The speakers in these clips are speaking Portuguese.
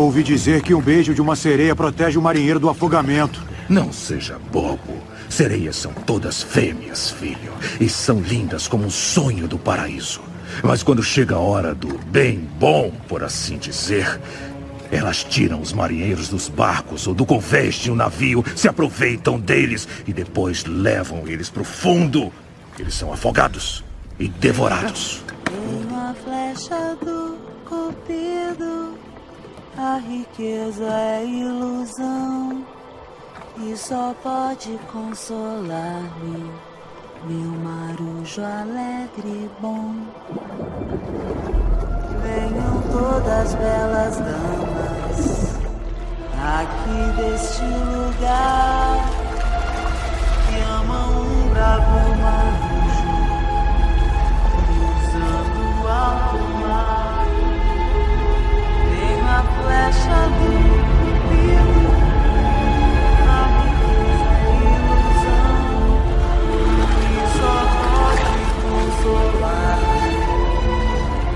Ouvi dizer que um beijo de uma sereia protege o marinheiro do afogamento. Não seja bobo. Sereias são todas fêmeas, filho. E são lindas como um sonho do paraíso. Mas quando chega a hora do bem bom, por assim dizer, elas tiram os marinheiros dos barcos ou do convés de um navio, se aproveitam deles e depois levam eles para o fundo. Eles são afogados e devorados. Uma flecha do cupido, a riqueza é ilusão e só pode consolar-me, meu marujo alegre e bom. Venham todas belas damas aqui deste lugar que amam um bravo marujo cruzando o alto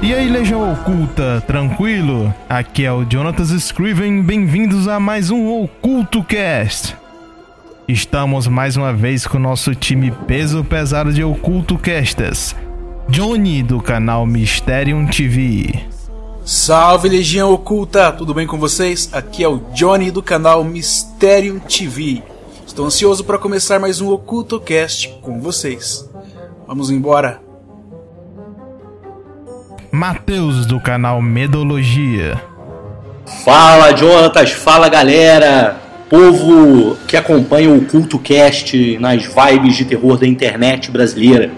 e aí, Legião Oculta, tranquilo? Aqui é o Jonatas Scriven, bem-vindos a mais um Oculto Cast. Estamos mais uma vez com o nosso time peso pesado de Oculto Casters. Johnny do canal Mysterium TV. Salve Legião Oculta, tudo bem com vocês? Aqui é o Johnny do canal Mysterium TV. Estou ansioso para começar mais um Oculto Cast com vocês. Vamos embora. Matheus do canal Medologia. Fala, Jonatas, fala galera, povo que acompanha o Culto Cast nas vibes de terror da internet brasileira.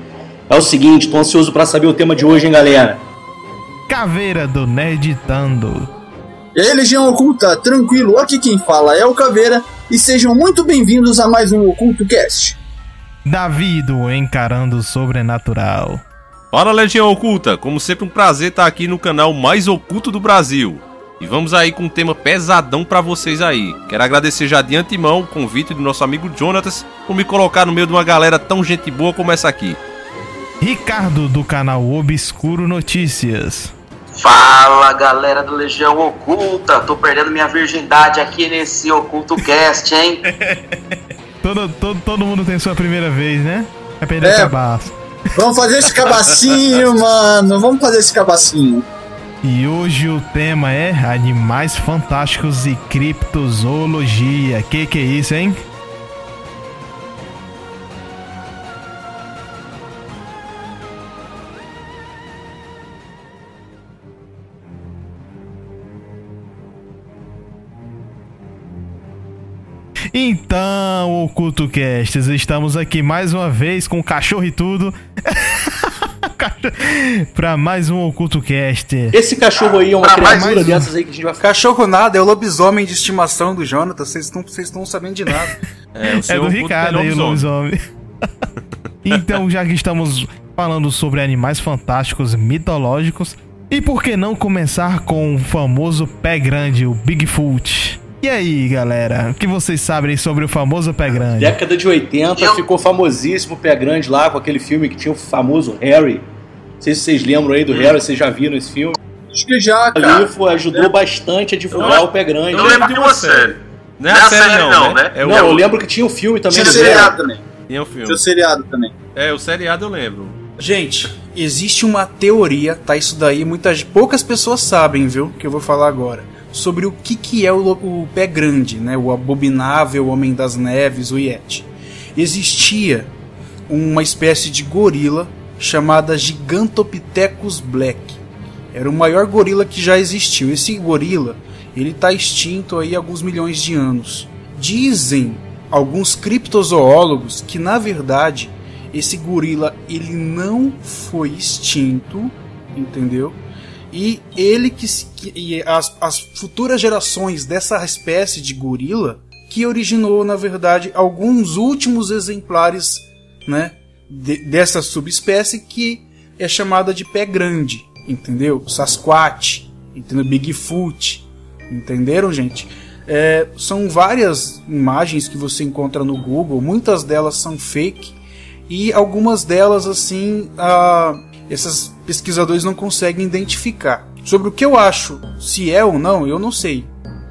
É o seguinte, tô ansioso pra saber o tema de hoje, hein, galera. Caveira do Nerditando. E aí, Legião Oculta, tranquilo? Aqui quem fala é o Caveira e sejam muito bem-vindos a mais um Oculto Cast. Davi do Encarando o Sobrenatural. Fala Legião Oculta, como sempre um prazer estar aqui no canal mais oculto do Brasil. E vamos aí com um tema pesadão pra vocês aí. Quero agradecer já de antemão o convite do nosso amigo Jonatas por me colocar no meio de uma galera tão gente boa como essa aqui. Ricardo do canal Obscuro Notícias. Fala galera do Legião Oculta, tô perdendo minha virgindade aqui nesse Oculto Cast, hein? Todo, todo, todo mundo tem sua primeira vez, né? Vai perder É. o cabaço. Vamos fazer esse cabacinho, mano. Vamos fazer esse cabacinho. E hoje o tema é Animais Fantásticos e Criptozoologia. Que que é isso, hein? Então, Oculto Casts, estamos aqui mais uma vez com o cachorro e tudo. pra mais um Oculto Cast. Esse cachorro aí é uma Ah, mais criatura um. dessas aí que a gente vai ficar. Cachorro nada é o lobisomem de estimação do Jonathan, vocês estão sabendo de nada. É, É do Ricardo é aí, o lobisomem. lobisomem. então, já que estamos falando sobre animais fantásticos mitológicos, e por que não começar com o famoso pé grande, o Bigfoot? E aí, galera, o que vocês sabem sobre o famoso pé grande? Década de 80 Eu- ficou famosíssimo o Pé Grande lá com aquele filme que tinha o famoso Harry. Não sei se vocês lembram aí do Harry, vocês já viram esse filme. Acho que já, Ali cara. foi, ajudou bastante a divulgar Eu- o Pé Grande. Eu lembro de uma série. Não é é a a série, série não, não, né? né? É o, Não, eu lembro que tinha o filme também. Tinha do seriado Harry. também. tinha o filme. Tinha seriado também. É, o seriado eu lembro. Gente, existe uma teoria, tá? Isso daí muitas poucas pessoas sabem, viu? Que eu vou falar agora. Sobre o que, que é o, o pé grande, né? O abominável homem das neves, o Yeti. Existia uma espécie de gorila chamada Gigantopithecus black. Era o maior gorila que já existiu. Esse gorila, ele tá extinto aí há alguns milhões de anos. Dizem alguns criptozoólogos que na verdade esse gorila ele não foi extinto, entendeu? E ele que, que e as, as futuras gerações dessa espécie de gorila que originou na verdade alguns últimos exemplares, né, de- dessa subespécie que é chamada de pé grande, entendeu? Sasquatch, entendeu? Bigfoot, entenderam, gente? É, são várias imagens que você encontra no Google, muitas delas são fake e algumas delas assim, ah, esses pesquisadores não conseguem identificar. Sobre o que eu acho, se é ou não, eu não sei.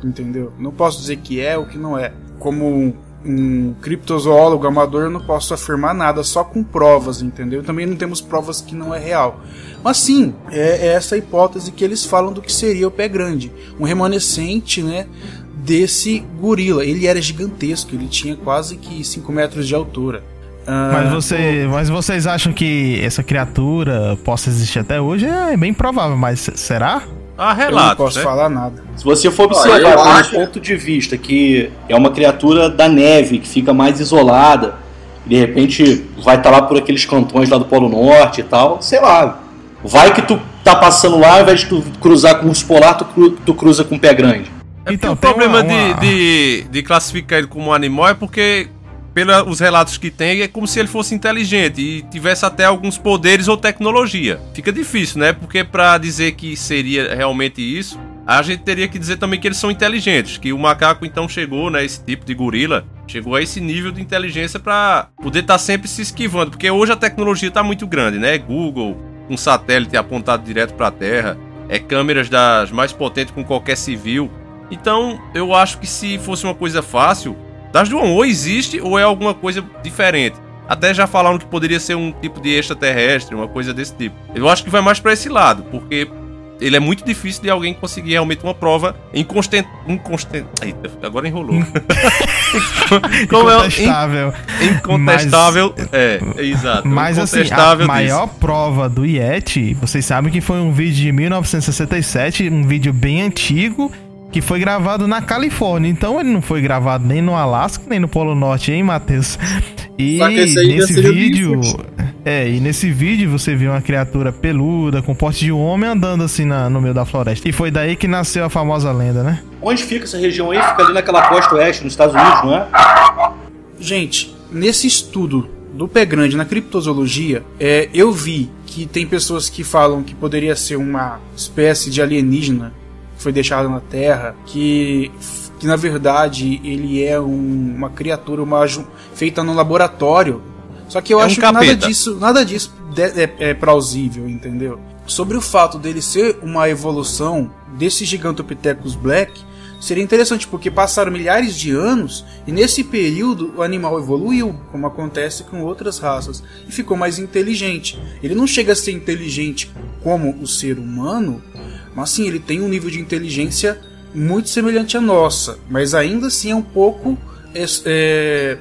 entendeu? Não posso dizer que é ou que não é. Como um, criptozoólogo amador, eu não posso afirmar nada só com provas, entendeu? Também não temos provas que não é real. Mas sim, é, é essa hipótese que eles falam do que seria o pé grande, um remanescente, né? Desse gorila. Ele era gigantesco, ele tinha quase que 5 metros de altura. Ah, Mas, você, mas vocês acham que essa criatura possa existir até hoje? É bem provável, mas será? Ah, eu não posso né? falar nada. Se você for observar pelo acho- ponto de vista que é uma criatura da neve, que fica mais isolada, de repente vai estar lá por aqueles cantões lá do Polo Norte e tal, sei lá. Vai que tu tá passando lá, ao invés de tu cruzar com o urso polar, tu, cru- tu cruza com o pé grande. É Então, o problema uma- uma- De, de, de classificar ele como um animal é porque, pelos relatos que tem, é como se ele fosse inteligente e tivesse até alguns poderes ou tecnologia. Fica difícil, né? Porque pra dizer que seria realmente isso, a gente teria que dizer também que eles são inteligentes, que o macaco então chegou, né, esse tipo de gorila, chegou a esse nível de inteligência pra poder estar sempre se esquivando, porque hoje a tecnologia tá muito grande, né? Google, um satélite apontado direto pra Terra, é câmeras das mais potentes com qualquer civil. Então, eu acho que se fosse uma coisa fácil, das duas, ou existe ou é alguma coisa diferente. Até já falaram que poderia ser um tipo de extraterrestre, uma coisa desse tipo. Eu acho que vai mais pra esse lado, porque ele é muito difícil de alguém conseguir realmente uma prova inconstant... inconstant... Eita, agora enrolou. Como é Incontestável. incontestável. É, é exato. Mas assim, a maior disso. prova do Yeti, vocês sabem que foi um vídeo de 1967, um vídeo bem antigo, que foi gravado na Califórnia. Então ele não foi gravado nem no Alasca, nem no Polo Norte, hein, Matheus? E nesse vídeo. É, e nesse vídeo você viu uma criatura peluda, com porte de um homem andando assim na- no meio da floresta. E foi daí que nasceu a famosa lenda, né? Onde fica essa região aí? Fica ali naquela costa oeste, nos Estados Unidos, não é? Gente, nesse estudo do pé grande na criptozoologia, é, eu vi que tem pessoas que falam que poderia ser uma espécie de alienígena foi deixada na Terra, que, que na verdade ele é um- uma criatura uma, feita no laboratório. Só que eu É um acho que nada disso, nada disso é, é plausível, entendeu? Sobre o fato dele ser uma evolução desse Gigantopithecus Black, seria interessante porque passaram milhares de anos e nesse período o animal evoluiu, como acontece com outras raças, e ficou mais inteligente. Ele não chega a ser inteligente como o ser humano, mas sim, ele tem um nível de inteligência muito semelhante à nossa, mas ainda assim é um pouco é, é,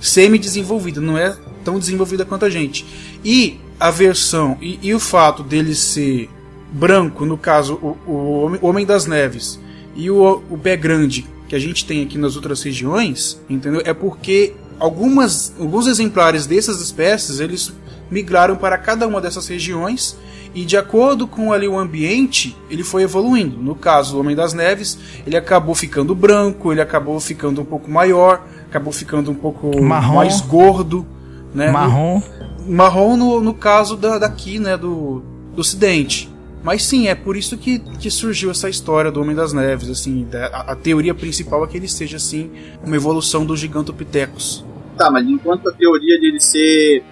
semi-desenvolvida, não é tão desenvolvida quanto a gente. E a versão e, e o fato dele ser branco, no caso o, o Homem- o Homem das Neves, e o, o pé grande que a gente tem aqui nas outras regiões, entendeu? É porque algumas, alguns exemplares dessas espécies eles migraram para cada uma dessas regiões e de acordo com ali o ambiente ele foi evoluindo. No caso do Homem das Neves, ele acabou ficando branco, ele acabou ficando um pouco maior, acabou ficando um pouco Marrom. mais gordo, né? Marrom. marrom no, no caso da, daqui, né, do, do ocidente. Mas sim, é por isso que, que surgiu essa história do Homem das Neves, assim, da- a, a teoria principal é que ele seja, assim, uma evolução do Gigantopithecus. Tá, mas enquanto a teoria dele ser.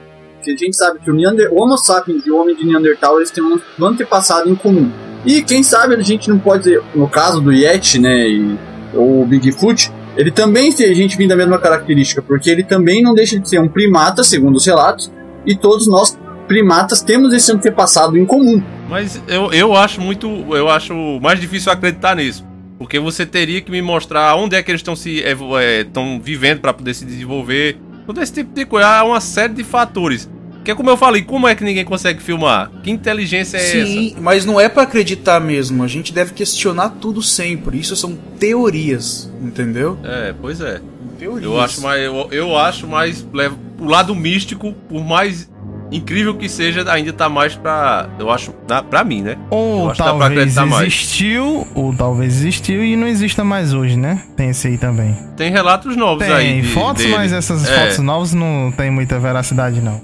Que a gente sabe que o, Neander... o Homo sapiens e o homem de Neandertal eles têm um antepassado em comum. E quem sabe a gente não pode dizer, no caso do Yeti, né, e o Bigfoot, ele também tem a gente vindo da mesma característica, porque ele também não deixa de ser um primata, segundo os relatos, e todos nós primatas temos esse antepassado em comum. Mas eu, eu acho muito. Eu acho mais difícil acreditar nisso. Porque você teria que me mostrar onde é que eles estão se estão vivendo para poder se desenvolver. Todo esse tipo de coisa. Há uma série de fatores. Que é como eu falei, como é que ninguém consegue filmar? Que inteligência é Sim, mas não é pra acreditar mesmo, a gente deve questionar tudo sempre. Isso são teorias, entendeu? essa? É, pois é. Teorias. Eu acho mais. Eu, eu acho mais. Leva, o lado místico, por mais incrível que seja, ainda tá mais pra. Eu acho. Pra mim, né? Ou talvez mais. existiu, ou talvez existiu e não exista mais hoje, né? Tem esse aí também. Tem relatos novos aí. Tem de- fotos, dele. mas essas É. fotos novas não tem muita veracidade, não.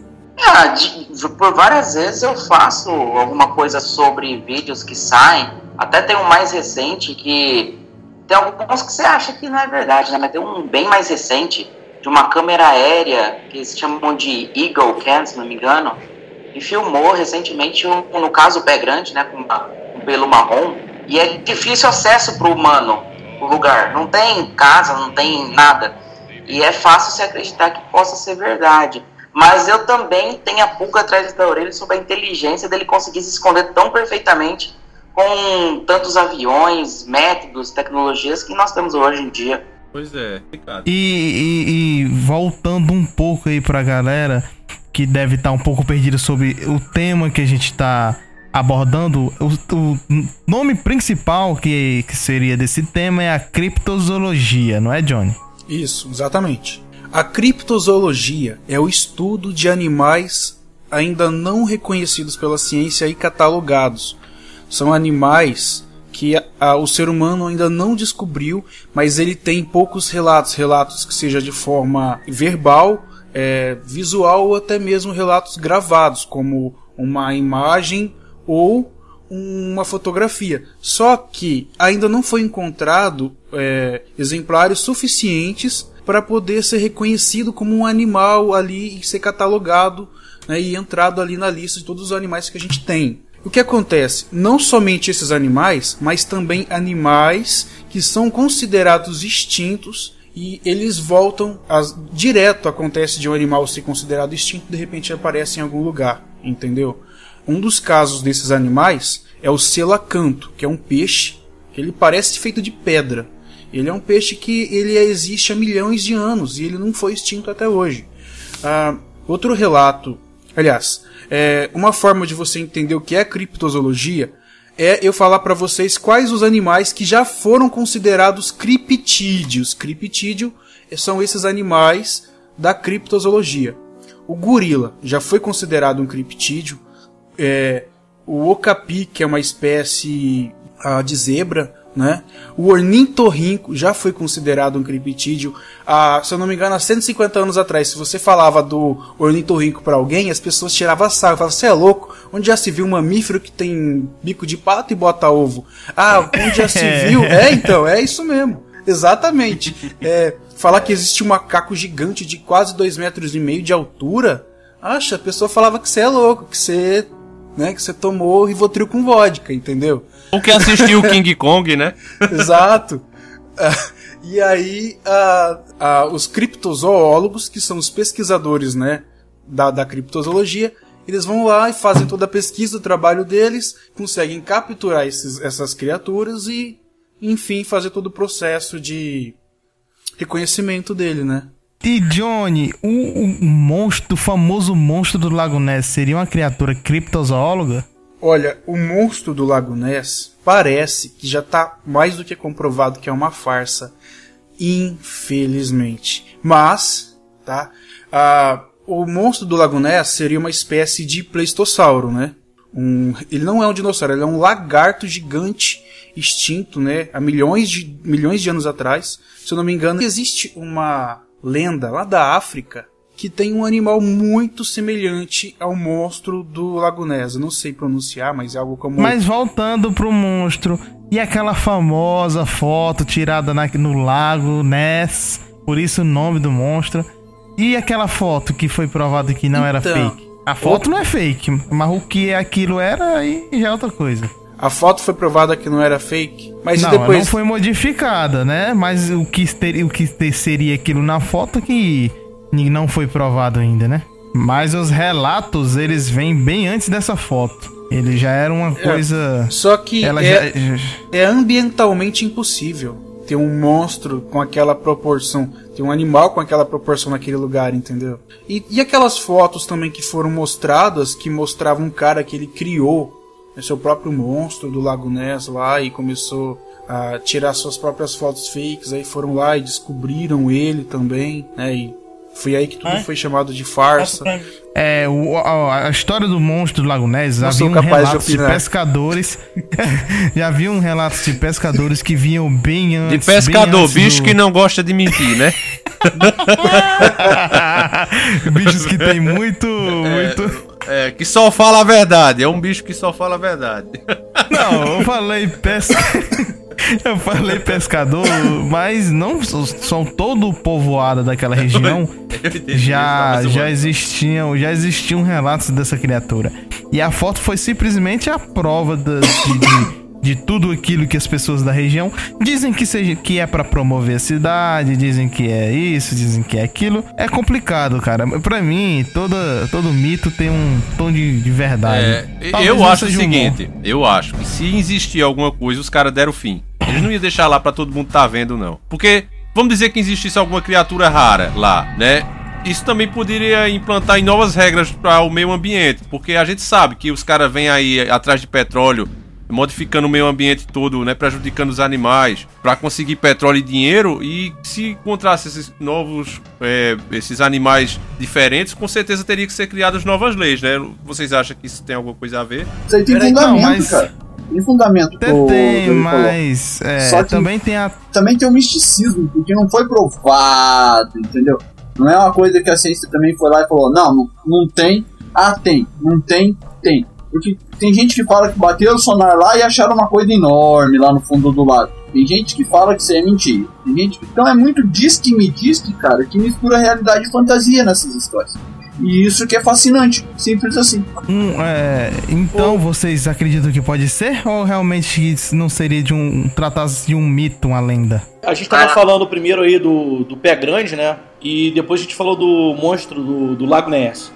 Ah, de- por várias vezes eu faço alguma coisa sobre vídeos que saem. Até tem um mais recente que. Tem alguns que você acha que não é verdade, né? Mas tem um bem mais recente de uma câmera aérea que eles chamam de Eagle Cam, se não me engano. E filmou recentemente, um, no caso, o pé grande, né? Com um pelo marrom. E é difícil acesso para o humano. o lugar. Não tem casa, não tem nada. E é fácil se acreditar que possa ser verdade. Mas eu também tenho a pulga atrás da orelha sobre a inteligência dele conseguir se esconder tão perfeitamente com tantos aviões, métodos, tecnologias que nós temos hoje em dia. Pois é. E, e- e voltando um pouco aí pra galera que deve estar um pouco perdida sobre o tema que a gente tá abordando, o, o nome principal que, que seria desse tema é a criptozoologia, não é, Johnny? Isso, exatamente. A criptozoologia é o estudo de animais ainda não reconhecidos pela ciência e catalogados. São animais que a- a- o ser humano ainda não descobriu, mas ele tem poucos relatos, relatos que seja de forma verbal, é, visual ou até mesmo relatos gravados, como uma imagem ou uma fotografia. Só que ainda não foi encontrado é, exemplares suficientes para poder ser reconhecido como um animal ali e ser catalogado né, e entrado ali na lista de todos os animais que a gente tem. O que acontece? Não somente esses animais, mas também animais que são considerados extintos e eles voltam as- direto acontece de um animal ser considerado extinto de repente aparece em algum lugar, entendeu? Um dos casos desses animais é o selacanto, que é um peixe que ele parece feito de pedra. Ele é um peixe que ele existe há milhões de anos e ele não foi extinto até hoje. Ah, outro relato, aliás, é, uma forma de você entender o que é criptozoologia é eu falar para vocês quais os animais que já foram considerados criptídeos. Criptídeo são esses animais da criptozoologia. O gorila já foi considerado um criptídeo. É, o okapi, que é uma espécie ah, de zebra, né? O ornitorrinco já foi considerado um criptídeo. Ah, se eu não me engano, há 150 anos atrás, se você falava do ornitorrinco para alguém, as pessoas tiravam sarro, falavam, você é louco? Onde já se viu um mamífero que tem bico de pato e bota ovo? Ah, onde já se viu? É, então, é isso mesmo. Exatamente. É, falar que existe um macaco gigante de quase 2 metros e meio de altura, acha, a pessoa falava que você é louco, que você, né, que você tomou Rivotril com vodka, entendeu? Ou que assistiu o King Kong, né? Exato. Ah, e aí, ah, ah, os criptozoólogos, que são os pesquisadores né, da, da criptozoologia, eles vão lá e fazem toda a pesquisa, o trabalho deles, conseguem capturar esses, essas criaturas e, enfim, fazer todo o processo de reconhecimento dele, né? E Johnny, o, o monstro, o famoso monstro do Lago Ness seria uma criatura criptozoóloga? Olha, o monstro do Lago Ness parece que já está mais do que comprovado que é uma farsa, infelizmente. Mas, tá? O monstro do Lago Ness seria uma espécie de pleistossauro, né? Um, ele não é um dinossauro, ele é um lagarto gigante extinto, né? Há milhões de milhões de anos atrás. Se eu não me engano, existe uma lenda lá da África que tem um animal muito semelhante ao monstro do Lago Ness. Eu não sei pronunciar, mas é algo como Mas voltando pro monstro, e aquela famosa foto tirada na- no lago Ness, por isso o nome do monstro, e aquela foto que foi provado que não era Então, fake? A foto não é fake, mas o que aquilo era aí já é outra coisa. A foto foi provada que não era fake, mas não, depois não foi modificada, né? Mas o que, ter- o que ter- seria aquilo na foto que não foi provado ainda, né? Mas os relatos, eles vêm bem antes dessa foto. Ele já era uma coisa... Só que Ela é, já- é ambientalmente impossível ter um monstro com aquela proporção, ter um animal com aquela proporção naquele lugar, entendeu? E, e aquelas fotos também que foram mostradas, que mostravam um cara que ele criou seu próprio monstro do Lago Ness lá e começou a tirar suas próprias fotos fakes, aí foram lá e descobriram ele também, né? E foi aí que tudo foi chamado de farsa. É, o- a, a história do monstro do Lago Ness, Não havia um capaz de de, pescadores. já havia um relatos de pescadores que vinham bem De antes. pescador, bem antes bicho do- que não gosta de mentir, né? Bichos que tem muito. muito... É, que só fala a verdade. É um bicho que só fala a verdade. Não, eu falei pesca. Eu falei pescador, mas não só todo povoado daquela região já, já existiam já existiam relatos dessa criatura. E a foto foi simplesmente a prova da- de, de- de tudo aquilo que as pessoas da região dizem que, seja, que é para promover a cidade, dizem que é isso, dizem que é aquilo. É complicado, cara. Pra mim, toda, todo mito tem um tom de, de verdade. É, Talvez eu acho o um humor. seguinte, eu acho que se existir alguma coisa, os caras deram fim. Eles não iam deixar lá pra todo mundo tá vendo, não. Porque, vamos dizer que existisse alguma criatura rara lá, né? Isso também poderia implantar em novas regras para o meio ambiente, porque a gente sabe que os caras vêm aí atrás de petróleo, modificando o meio ambiente todo, né, prejudicando os animais, para conseguir petróleo e dinheiro. E se encontrasse esses novos, é, esses animais diferentes, com certeza teria que ser criadas novas leis, né? Vocês acham que isso tem alguma coisa a ver? Isso aí tem Peraí, fundamento, não, mas- cara. Tem fundamento. Até o tem, mas é, Só que- também tem a. também tem um misticismo, porque não foi provado, entendeu? Não é uma coisa que a ciência também foi lá e falou, não, não, não tem, ah, tem, não tem, tem. Porque tem gente que fala que bateu o sonar lá e acharam uma coisa enorme lá no fundo do lago. Tem gente que fala que isso é mentira. Tem gente que... Então é muito diz que me diz que, cara, que mistura realidade e fantasia nessas histórias. E isso que é fascinante, simples assim. Um, é, então vocês acreditam que pode ser? Ou realmente isso não seria de um. tratasse de um mito, uma lenda? A gente tava falando primeiro aí do, do pé grande, né? E depois a gente falou do monstro do, do Lago Ness.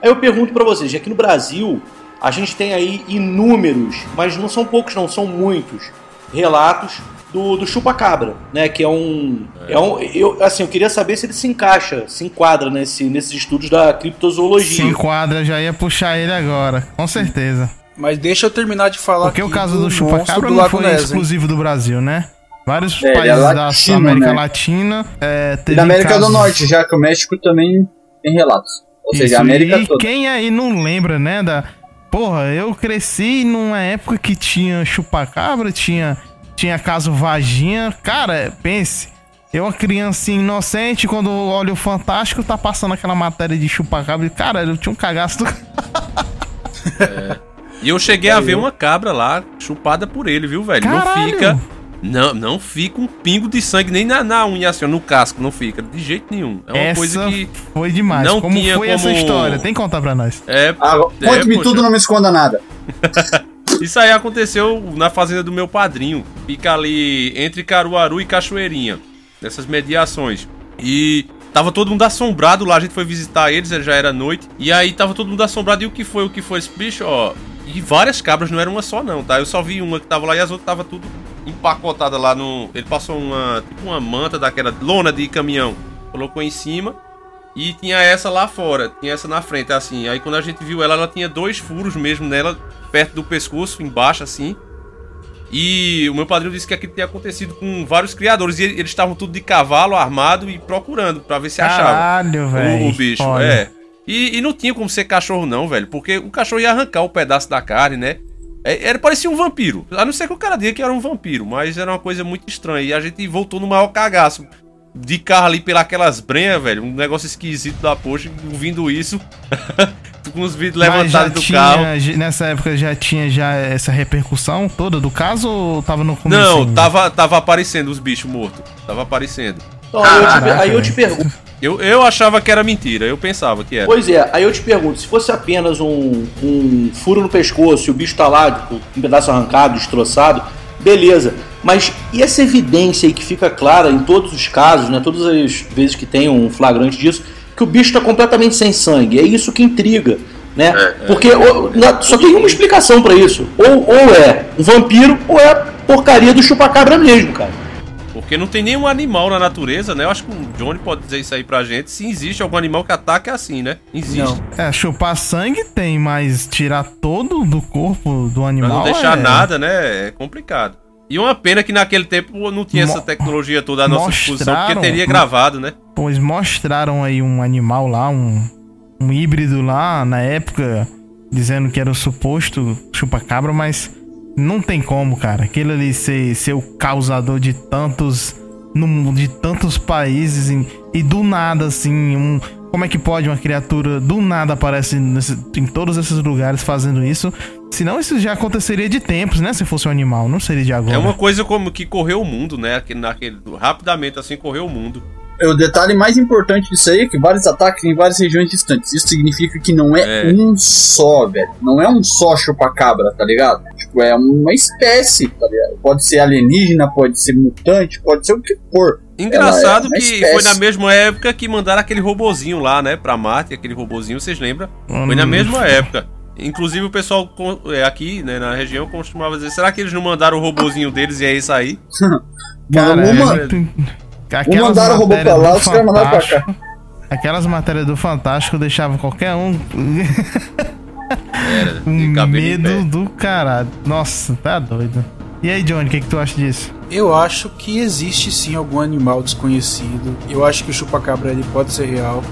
Aí eu pergunto pra vocês, aqui no Brasil, a gente tem aí inúmeros, mas não são poucos não, são muitos, relatos do, do chupacabra, né? Que é um. É. um eu, assim, eu queria saber se ele se encaixa, se enquadra nesse, nesses estudos da Se criptozoologia. enquadra, já ia puxar ele agora, com certeza. Mas deixa eu terminar de falar Porque o caso do, monstro chupacabra do não foi Ness, hein? exclusivo do Brasil, né? Vários É, é países latino, da América né? Latina é, E teve da América casos- do Norte, já que o México também tem relatos. Ou Isso, seja, a América e toda. quem aí não lembra, né, da... Porra, eu cresci numa época que tinha chupacabra, tinha, tinha caso vaginha. Cara, pense, eu uma criancinha inocente, quando olho o Fantástico, tá passando aquela matéria de chupacabra. e, Cara, eu tinha um cagaço do... E eu cheguei a ver uma cabra lá chupada por ele, viu, velho? Não Caralho! fica. Não, não fica um pingo de sangue nem na, na unha, assim, ó, no casco, não fica. De jeito nenhum. É uma essa coisa que. foi demais. não como tinha foi essa como- história? Tem que contar pra nós. É. Ah, é, Conte-me poxa. tudo, não me esconda nada. Isso aí aconteceu na fazenda do meu padrinho. Fica ali entre Caruaru e Cachoeirinha. Nessas mediações. E tava todo mundo assombrado lá. A gente foi visitar eles, já era noite. E aí tava todo mundo assombrado. E o que foi? O que foi esse bicho? Ó. E várias cabras, não era uma só, não, tá? Eu só vi uma que tava lá e as outras tava tudo empacotada lá no. Ele passou uma. Tipo uma manta daquela lona de caminhão. Colocou em cima. E tinha essa lá fora, tinha essa na frente, assim. Aí quando a gente viu ela, ela tinha dois furos mesmo nela, perto do pescoço, embaixo, assim. E o meu padrinho disse que aquilo tinha acontecido com vários criadores. E ele- eles estavam tudo de cavalo, armado e procurando pra ver se achava Caralho, o, velho. o bicho. Olha. É. E, e não tinha como ser cachorro, não, velho. Porque o cachorro ia arrancar o pedaço da carne, né? É, Era, parecia um vampiro. A não ser que o cara diga que era um vampiro, mas era uma coisa muito estranha. E a gente voltou no maior cagaço. De carro ali pelas brenhas, velho. Um negócio esquisito da poxa, ouvindo isso. com os vidros levantados do tinha, carro. Nessa época já tinha já essa repercussão toda do caso ou tava no começo? Não, tava, tava aparecendo os bichos mortos. Tava aparecendo. Então, aí, eu te, aí eu te pergunto. Eu, eu achava que era mentira, eu pensava que era. Pois é, aí eu te pergunto, se fosse apenas um, um furo no pescoço e o bicho tá lá, tipo, um pedaço arrancado, destroçado, beleza. Mas e essa evidência aí que fica clara em todos os casos, né? Todas as vezes que tem um flagrante disso, que o bicho tá completamente sem sangue. É isso que intriga, né? Porque o- na- só tem uma explicação pra isso. Ou, ou é um vampiro, ou é a porcaria do chupacabra mesmo, cara. Porque não tem nenhum animal na natureza, né? Eu acho que o Johnny pode dizer isso aí pra gente. Se existe algum animal que ataca é assim, né? Existe. Não. É, chupar sangue tem, mas tirar todo do corpo do Pra animal. não deixar é- nada, né? É complicado. E uma pena que naquele tempo não tinha Mo- essa tecnologia toda à nossa disposição, porque teria gravado, né? Pois mostraram aí um animal lá, um, um híbrido lá na época, dizendo que era o suposto chupacabra, mas não tem como, cara. Aquele ali ser, ser o causador de tantos. no mundo, de tantos países em- e do nada, assim, um. Como é que pode uma criatura do nada aparece nesse- em todos esses lugares fazendo isso? Senão isso já aconteceria de tempos, né? Se fosse um animal, não seria de agora. É uma coisa como que correu o mundo, né? Aquele, naquele, rapidamente assim correu o mundo. O detalhe mais importante disso aí é que vários ataques em várias regiões distantes. Isso significa que não é, É. um só, velho. Não é um só chupacabra, tá ligado? Tipo, é uma espécie, tá ligado? Pode ser alienígena, pode ser mutante, pode ser o que for. Engraçado é uma que espécie. foi na mesma época que mandaram aquele robozinho lá, né, pra Marte, aquele robozinho, vocês lembram? Foi na Hum. mesma época. Inclusive o pessoal é, aqui, né, na região costumava dizer, será que eles não mandaram o robozinho deles e é isso aí? Cara, Mano, é um Aquelas mandaram o robô pra matérias lá, do os caras mandaram pra cá. Fantástico- Aquelas matérias do Fantástico deixavam qualquer um Era, medo do caralho. Nossa, tá doido. E aí, Johnny, o que, que tu acha disso? Eu acho que existe sim algum animal desconhecido. Eu acho que o chupacabra ele pode ser real.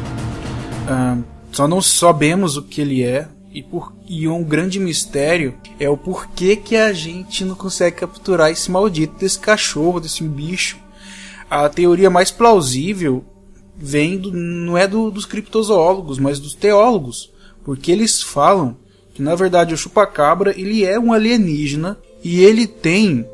Só não sabemos o que ele é. E, por, e um grande mistério é o porquê que a gente não consegue capturar esse maldito desse cachorro, desse bicho. A teoria mais plausível vem do, não é do- dos criptozoólogos, mas dos teólogos. Porque eles falam que na verdade o chupacabra ele é um alienígena e ele tem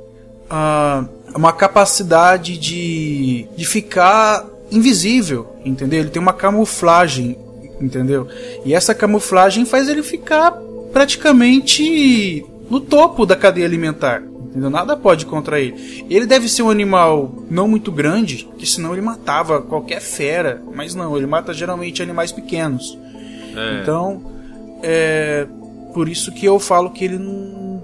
ah, uma capacidade de, de ficar invisível, entendeu? Ele tem uma camuflagem, entendeu? E essa camuflagem faz ele ficar praticamente no topo da cadeia alimentar. Entendeu? Nada pode contra ele. Ele deve ser um animal não muito grande, que senão ele matava qualquer fera. Mas não, ele mata geralmente animais pequenos. É. Então, é por isso que eu falo que ele não.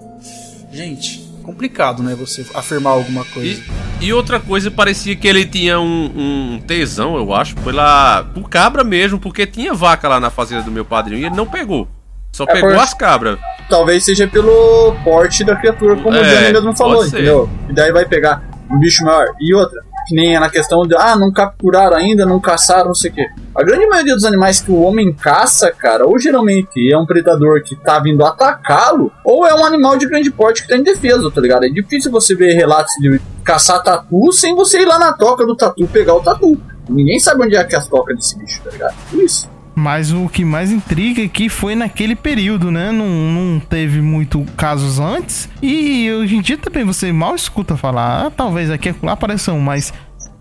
Gente, complicado, né? Você afirmar alguma coisa. E, e outra coisa, parecia que ele tinha um, um tesão, eu acho, pela, por cabra mesmo, porque tinha vaca lá na fazenda do meu padrinho e ele não pegou. Só É, pegou por- as cabras. Talvez seja pelo porte da criatura, como É, o Johnny mesmo falou, ser. entendeu? E daí vai pegar um bicho maior. E outra, que nem é na questão de, ah, não capturaram ainda, não caçaram, não sei o quê. A grande maioria dos animais que o homem caça, cara, ou geralmente é um predador que tá vindo atacá-lo, ou é um animal de grande porte que tá em defesa, tá ligado? É difícil você ver relatos de caçar tatu sem você ir lá na toca do tatu pegar o tatu. Ninguém sabe onde é que é as tocas desse bicho, tá ligado? Por isso. Mas o que mais intriga é que foi naquele período, né? Não, não teve muito casos antes. E hoje em dia também você mal escuta falar. Ah, talvez aqui lá apareça um, mas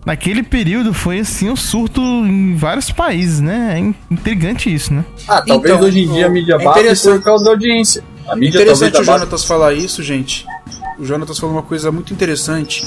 naquele período foi assim um surto em vários países, né? É in- intrigante isso, né? Ah, talvez Então, hoje em dia a mídia é interessante- por causa da audiência. A mídia Interessante o Jonatas falar isso, gente. O Jonatas falou uma coisa muito interessante,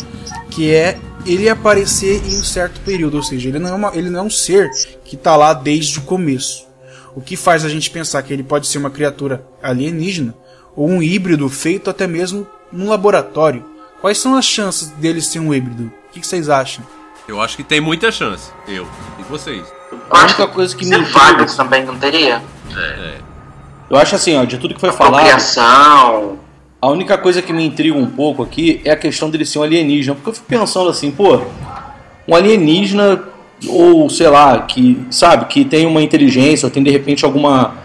que é ele aparecer em um certo período, ou seja, ele não é, uma- ele não é um ser que tá lá desde o começo. O que faz a gente pensar que ele pode ser uma criatura alienígena ou um híbrido feito até mesmo num laboratório. Quais são as chances dele ser um híbrido? O que vocês acham? Eu acho que tem muita chance. Eu. E vocês? A única coisa que me intriga, vários também não teria? eu acho assim, ó, de tudo que foi falado, Apropriação. A única coisa que me intriga um pouco aqui é a questão dele ser um alienígena, porque eu fico pensando assim, pô, um alienígena ou sei lá, que sabe, que tem uma inteligência, ou tem de repente alguma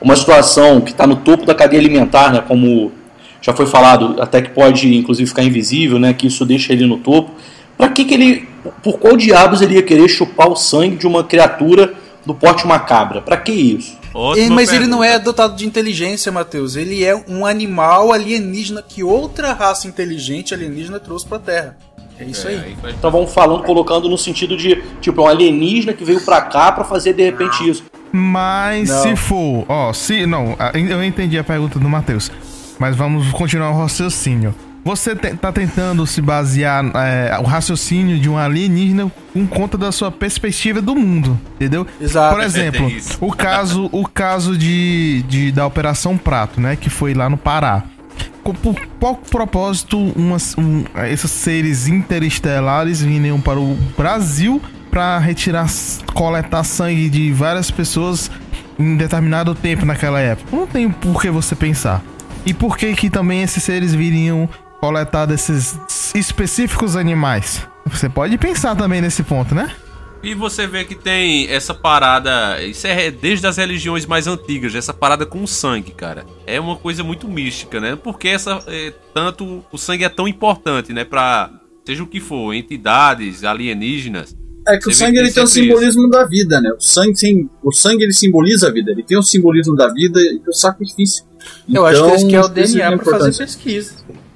uma situação que está no topo da cadeia alimentar, né, como já foi falado, até que pode inclusive ficar invisível, né, que isso deixa ele no topo. Pra que que ele, por qual diabos ele ia querer chupar o sangue de uma criatura do porte de uma cabra? Pra que isso? Mas ele não pergunta. é dotado de inteligência, Matheus. Ele é um animal alienígena que outra raça inteligente alienígena trouxe pra Terra. É isso aí. aí faz- Então vamos falando, colocando no sentido de, tipo, um alienígena que veio pra cá pra fazer de repente isso. Mas Não. se for, ó, se. Não, eu entendi a pergunta do Matheus. Mas vamos continuar o raciocínio. Você te- tá tentando se basear é, o raciocínio de um alienígena com conta da sua perspectiva do mundo, entendeu? Exato. Por exemplo, É isso. o caso, o caso de, de- da Operação Prato, né? Que foi lá no Pará. Por qual propósito umas, um, esses seres interestelares vinham para o Brasil para retirar, coletar sangue de várias pessoas em determinado tempo naquela época? Não tem por que você pensar. E por que que também esses seres viriam coletar desses específicos animais? Você pode pensar também nesse ponto, né? E você vê que tem essa parada. Isso é desde as religiões mais antigas, essa parada com o sangue, cara. É uma coisa muito mística, né? Porque essa. é, tanto o sangue é tão importante, né? Pra. Seja o que for, entidades, alienígenas. É que o sangue que ele tem tem o simbolismo da vida, né? O sangue, sim, o sangue ele simboliza a vida, ele tem o simbolismo da vida e do sacrifício. Eu acho que esse que é o isso DNA é pra fazer pesquisa.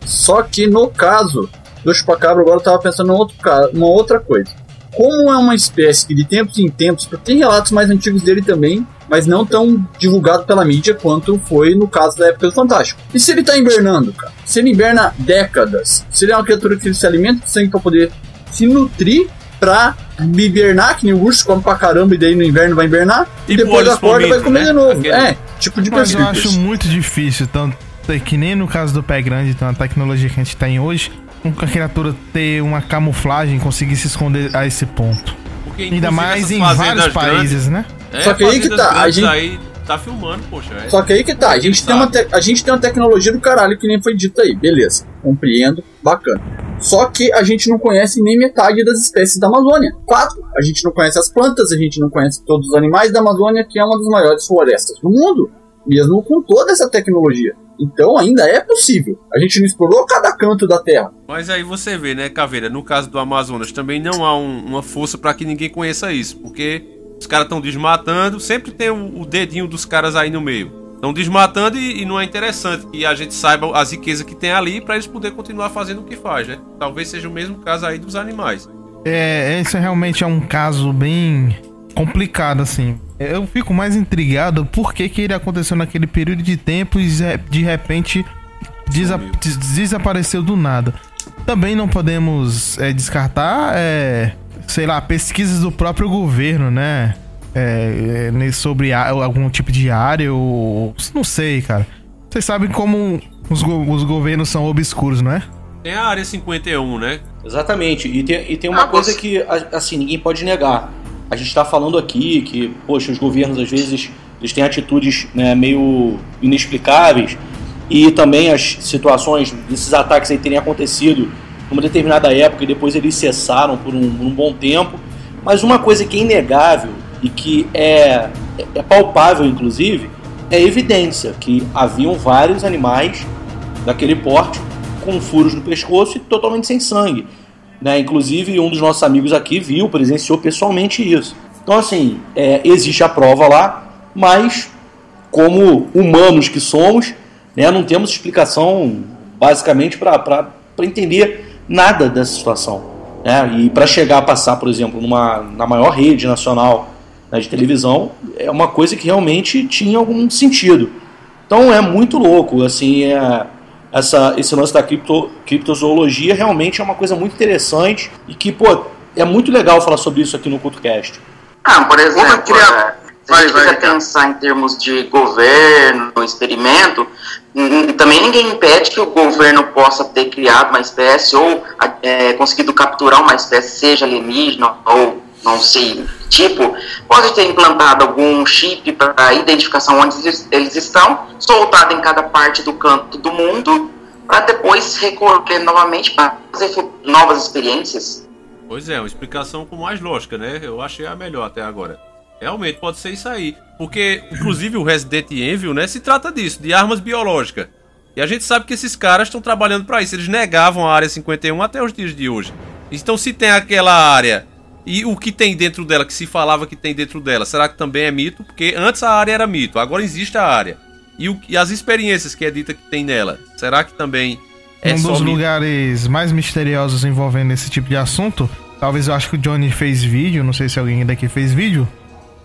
Só que no caso do chupacabra, agora eu tava pensando em outro caso, uma outra coisa. como é uma espécie que de tempos em tempos, tem relatos mais antigos dele também, mas não tão divulgado pela mídia quanto foi no caso da época do Fantástico. E se ele tá hibernando, cara? Se ele hiberna décadas, se ele é uma criatura que se alimenta de sangue pra poder se nutrir pra hibernar, que nem o urso come pra caramba e daí no inverno vai hibernar, e Tipo depois acorda e vai comer né? de novo. Aquele- É, tipo de Mas eu acho muito difícil, tanto que nem no caso do pé grande, então a tecnologia que a gente tem hoje, com a criatura ter uma camuflagem, conseguir se esconder a esse ponto. Porque, Ainda mais em vários países, né? É, Só que aí que tá, a grandes gente- aí tá filmando, poxa. É. Só que aí que tá, a gente, tem uma te- a gente tem uma tecnologia do caralho que nem foi dito aí, beleza, compreendo, bacana. Só que a gente não conhece nem metade das espécies da Amazônia. Quatro, a gente não conhece as plantas, a gente não conhece todos os animais da Amazônia, que é uma das maiores florestas do mundo, mesmo com toda essa tecnologia. Então ainda é possível. A gente não explorou cada canto da Terra. Mas aí você vê, né, Caveira, no caso do Amazonas também não há um- uma força pra que ninguém conheça isso, porque os caras estão desmatando, sempre tem o, o dedinho dos caras aí no meio. Estão desmatando e, e não é interessante que a gente saiba as riquezas que tem ali pra eles poderem continuar fazendo o que faz, né? Talvez seja o mesmo caso aí dos animais. É, esse realmente é um caso bem complicado, assim. Eu fico mais intrigado por que, que ele aconteceu naquele período de tempo e ze- de repente desa- desapareceu do nada. Também não podemos é, descartar, é, sei lá, pesquisas do próprio governo, né? É, é, sobre algum tipo de área ou. Não sei, cara. Vocês sabem como os, go- os governos são obscuros, não é? Tem a área 51, né? Exatamente. E tem, e tem uma Ah, coisa você- que, assim, ninguém pode negar. A gente está falando aqui que, poxa, os governos às vezes eles têm atitudes né, meio inexplicáveis e também as situações desses ataques aí terem acontecido numa determinada época e depois eles cessaram por um, um bom tempo. Mas uma coisa que é inegável e que é, é palpável, inclusive, é evidência que haviam vários animais daquele porte com furos no pescoço e totalmente sem sangue. Né? Inclusive, um dos nossos amigos aqui viu, presenciou pessoalmente isso. Então, assim, é, existe a prova lá, mas, como humanos que somos, né, não temos explicação, basicamente, para entender nada dessa situação. Né? E para chegar a passar, por exemplo, numa, na maior rede nacional né, de televisão, é uma coisa que realmente tinha algum sentido. Então é muito louco, assim, é, essa, esse lance da cripto, criptozoologia realmente é uma coisa muito interessante e que, pô, é muito legal falar sobre isso aqui no CultoCast. Ah, por exemplo, criar- é, se a Vai, gente vai, quiser pensar em termos de governo, experimento, também ninguém impede que o governo possa ter criado uma espécie ou é, conseguido capturar uma espécie, seja alienígena ou não sei, tipo, pode ter implantado algum chip para identificação onde eles- estão, soltado em cada parte do canto do mundo, para depois recolher novamente para fazer novas experiências. Pois é, uma explicação com mais lógica, né? Eu achei a melhor até agora. Realmente pode ser isso aí. Porque, inclusive, o Resident Evil, né, se trata disso, de armas biológicas. E a gente sabe que esses caras estão trabalhando pra isso. Eles negavam a área 51 até os dias de hoje. Então, se tem aquela área e o que tem dentro dela, que se falava que tem dentro dela, será que também é mito? Porque antes a área era mito, agora existe a área. E, o- e as experiências que é dita que tem nela, será que também é um só dos mito? lugares mais misteriosos envolvendo esse tipo de assunto, talvez eu acho que o Johnny fez vídeo, não sei se alguém daqui fez vídeo,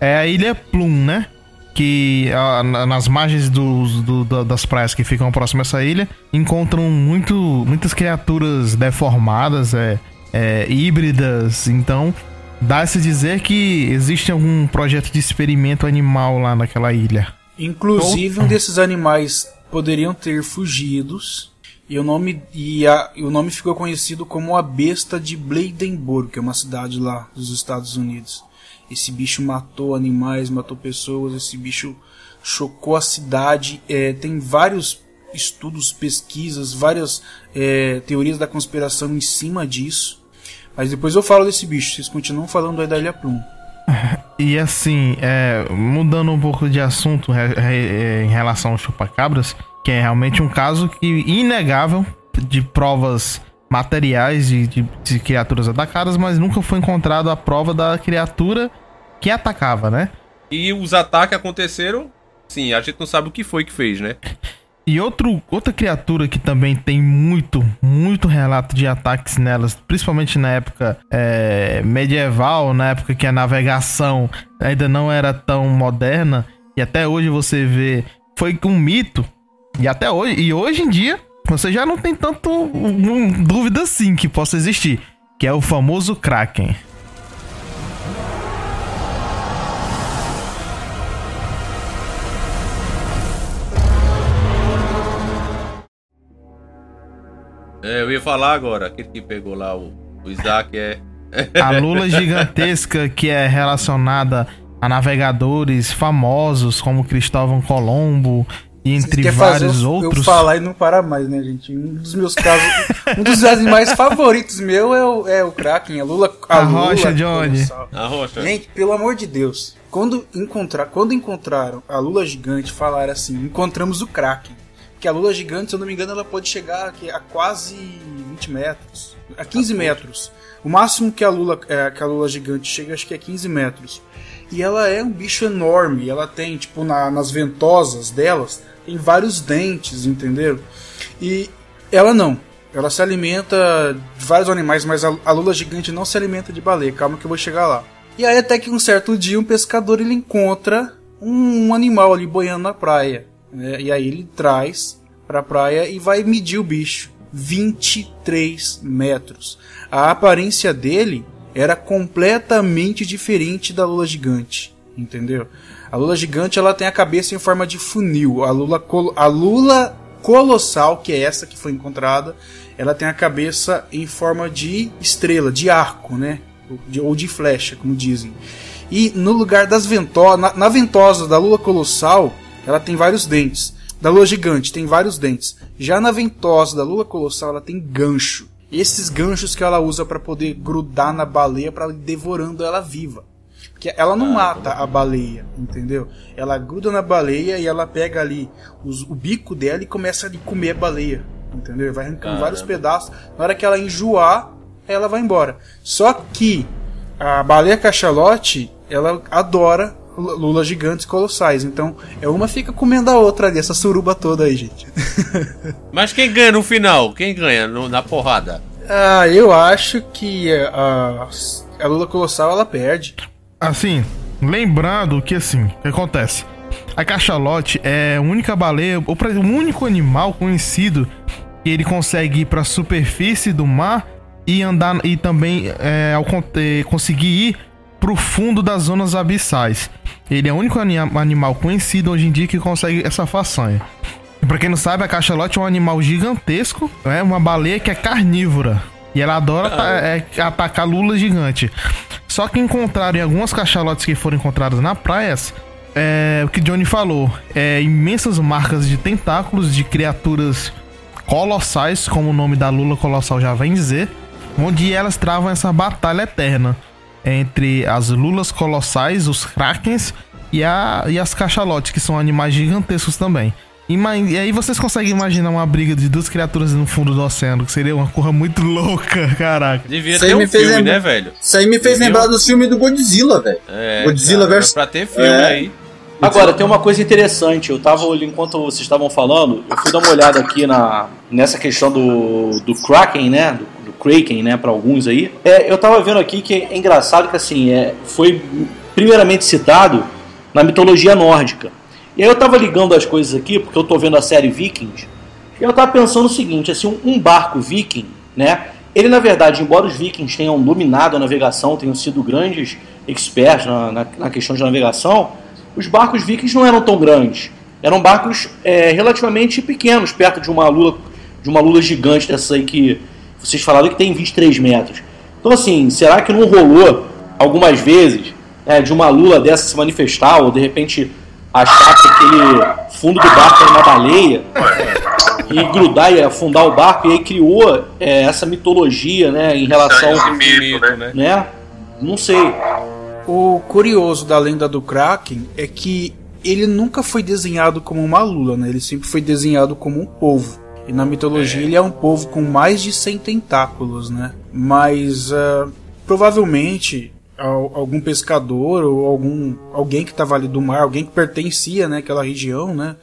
é a Ilha Plum, né? Que na- nas margens dos- do- da- das praias que ficam próximas a essa ilha, encontram muito, muitas criaturas deformadas, é, é, híbridas, então dá-se dizer que existe algum projeto de experimento animal lá naquela ilha. Inclusive, um desses animais poderiam ter fugidos. E o nome, e a- e o nome ficou conhecido como a besta de Bleidenburg, que é uma cidade lá dos Estados Unidos. Esse bicho matou animais, matou pessoas, esse bicho chocou a cidade. É, tem vários estudos, pesquisas, várias é, teorias da conspiração em cima disso. Mas depois eu falo desse bicho, vocês continuam falando aí da Ilha Plum. E assim, é, mudando um pouco de assunto re- re- em relação ao chupacabras, que é realmente um caso que inegável de provas materiais de, de- de criaturas atacadas, mas nunca foi encontrado a prova da criatura que atacava, né? E os ataques aconteceram. Sim, a gente não sabe o que foi que fez, né? E outro, outra criatura que também tem muito, muito relato de ataques nelas, principalmente na época é, medieval, na época que a navegação ainda não era tão moderna, e até hoje você vê, foi um mito, e até hoje, e hoje em dia, você já não tem tanto um, dúvida assim que possa existir, que é o famoso Kraken. É, eu ia falar agora, aquele que pegou lá o, o Isaac é. A lula gigantesca que é relacionada a navegadores famosos como Cristóvão Colombo e entre Quer vários fazer eu, outros. Eu falar e não parar mais, né, gente? Um dos meus casos. um dos animais favoritos meu é o, é o Kraken, a Lula. A Lula rocha, Johnny. A rocha. Gente, pelo amor de Deus. Quando, encontrar, quando encontraram a Lula gigante, falaram assim: encontramos o Kraken. Que a Lula gigante, se eu não me engano, ela pode chegar a quase 20 metros. A 15 metros. O máximo que a Lula, é, que a Lula gigante chega, acho que é 15 metros. E ela é um bicho enorme. Ela tem, tipo, na- nas ventosas delas, tem vários dentes, entendeu? E ela não. Ela se alimenta de vários animais, mas a, a lula gigante não se alimenta de baleia. Calma que eu vou chegar lá. E aí até que um certo dia um pescador ele encontra um, um animal ali boiando na praia. Né? E aí ele traz pra praia e vai medir o bicho. 23 metros. A aparência dele era completamente diferente da lula gigante, entendeu? A lula gigante ela tem a cabeça em forma de funil. A lula, a lula colossal, que é essa que foi encontrada, ela tem a cabeça em forma de estrela, de arco, né? Ou de, ou de flecha, como dizem. E no lugar das ventosas, na, na ventosa da lula colossal, ela tem vários dentes. Da lula gigante tem vários dentes. Já na ventosa da lula colossal, ela tem gancho. Esses ganchos que ela usa para poder grudar na baleia para ir devorando ela viva. Porque ela não mata a baleia, entendeu? Ela gruda na baleia e ela pega ali os- o bico dela e começa a comer a baleia, entendeu? Vai arrancando Caramba. vários pedaços. Na hora que ela enjoar, ela vai embora. Só que a baleia cachalote, ela adora lulas gigantes colossais. Então, é uma fica comendo a outra ali, essa suruba toda aí, gente. Mas quem ganha no final? Quem ganha no- na porrada? ah, eu acho que a, a lula colossal ela perde. Assim, lembrando que assim, o que acontece? A cachalote é a única baleia, ou o único animal conhecido que ele consegue ir pra superfície do mar e andar e também é, ao eh, conseguir ir pro fundo das zonas abissais. Ele é o único ani- animal conhecido hoje em dia que consegue essa façanha. Pra quem não sabe, a cachalote é um animal gigantesco, é uma baleia que é carnívora. E ela adora ta- é, atacar lula gigante. Só que encontraram em algumas cachalotes que foram encontradas na praias, é, o que Johnny falou, é, imensas marcas de tentáculos de criaturas colossais, como o nome da lula colossal já vem dizer, onde elas travam essa batalha eterna entre as lulas colossais, os krakens e, a, e as cachalotes, que são animais gigantescos também. Ima- E aí vocês conseguem imaginar uma briga de duas criaturas no fundo do oceano, que seria uma coisa muito louca, caraca. Devia ter um me filme, lembrar- né, velho? Isso aí me fez Entendeu? lembrar dos filmes do Godzilla, velho. É, Godzilla cara, versus- Pra ter filme É. aí. Agora, tem uma coisa interessante. Eu tava, olhando- enquanto vocês estavam falando, eu fui dar uma olhada aqui na, nessa questão do, do Kraken, né? Do, do Kraken, né? Pra alguns aí. É, eu tava vendo aqui que é engraçado que, assim, é, foi primeiramente citado na mitologia nórdica. E aí eu tava ligando as coisas aqui, porque eu tô vendo a série Vikings, e eu tava pensando o seguinte, assim, um, um barco viking, né? Ele, na verdade, embora os vikings tenham dominado a navegação, tenham sido grandes experts na, na, na questão de navegação, os barcos vikings não eram tão grandes. Eram barcos é, relativamente pequenos, perto de uma lula, de uma lula gigante dessa aí que vocês falaram que tem 23 metros. Então, assim, será que não rolou algumas vezes né, de uma lula dessa se manifestar, ou de repente achar que aquele fundo do barco era uma baleia e grudar e afundar o barco, e aí criou é, essa mitologia né, em relação. Esse mito, né? Né? Não sei. O curioso da lenda do Kraken é que ele nunca foi desenhado como uma lula, né? Ele sempre foi desenhado como um polvo. E na mitologia ele é um polvo com mais de 100 tentáculos, né? Mas ah, provavelmente al- algum pescador ou algum alguém que estava ali do mar, alguém que pertencia, né, região, né,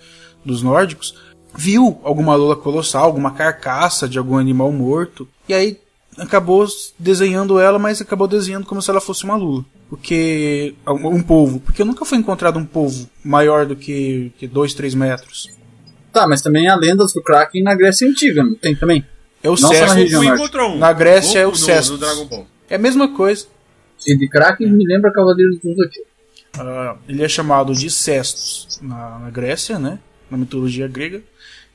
dos nórdicos, viu alguma lula colossal, alguma carcaça de algum animal morto, e aí acabou desenhando ela, mas acabou desenhando como se ela fosse uma lula. Porque. Um polvo. Porque nunca foi encontrado um polvo maior do que 2, 3 metros. Tá, mas também há lendas do Kraken na Grécia Antiga, não tem também? É o Não só Cesto. na um. Na Grécia é o Ball. É a mesma coisa. E de Kraken me lembra Cavaleiros do Zodíaco. Ah, ele é chamado de Cestus na, na Grécia, né? Na mitologia grega.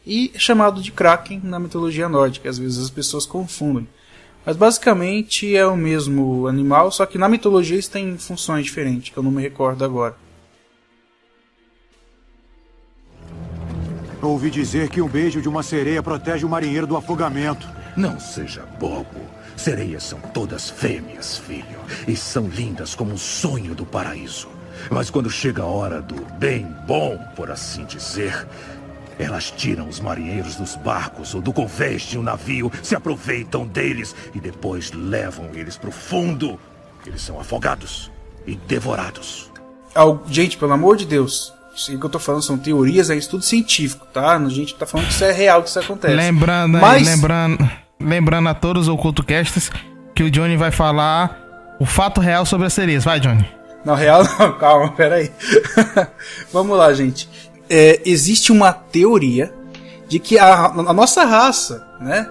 E é chamado de Kraken na mitologia nórdica. Às vezes as pessoas confundem. Mas basicamente é o mesmo animal, só que na mitologia eles têm funções diferentes, que eu não me recordo agora. Ouvi dizer que um beijo de uma sereia protege o marinheiro do afogamento. Não seja bobo. Sereias são todas fêmeas, filho. E são lindas como um sonho do paraíso. Mas quando chega a hora do bem bom, por assim dizer, elas tiram os marinheiros dos barcos ou do convés de um navio, se aproveitam deles e depois levam eles pro fundo. Eles são afogados e devorados. Gente, pelo amor de Deus, isso que eu tô falando são teorias, é estudo científico, tá? A gente tá falando que isso é real, que isso acontece. Lembrando, Mas- lembrando, lembrando a todos os ocultocasts que o Johnny vai falar o fato real sobre as sereias. Vai, Johnny. Não, real não, calma, peraí. Vamos lá, gente. É, existe uma teoria de que a, a nossa raça, né?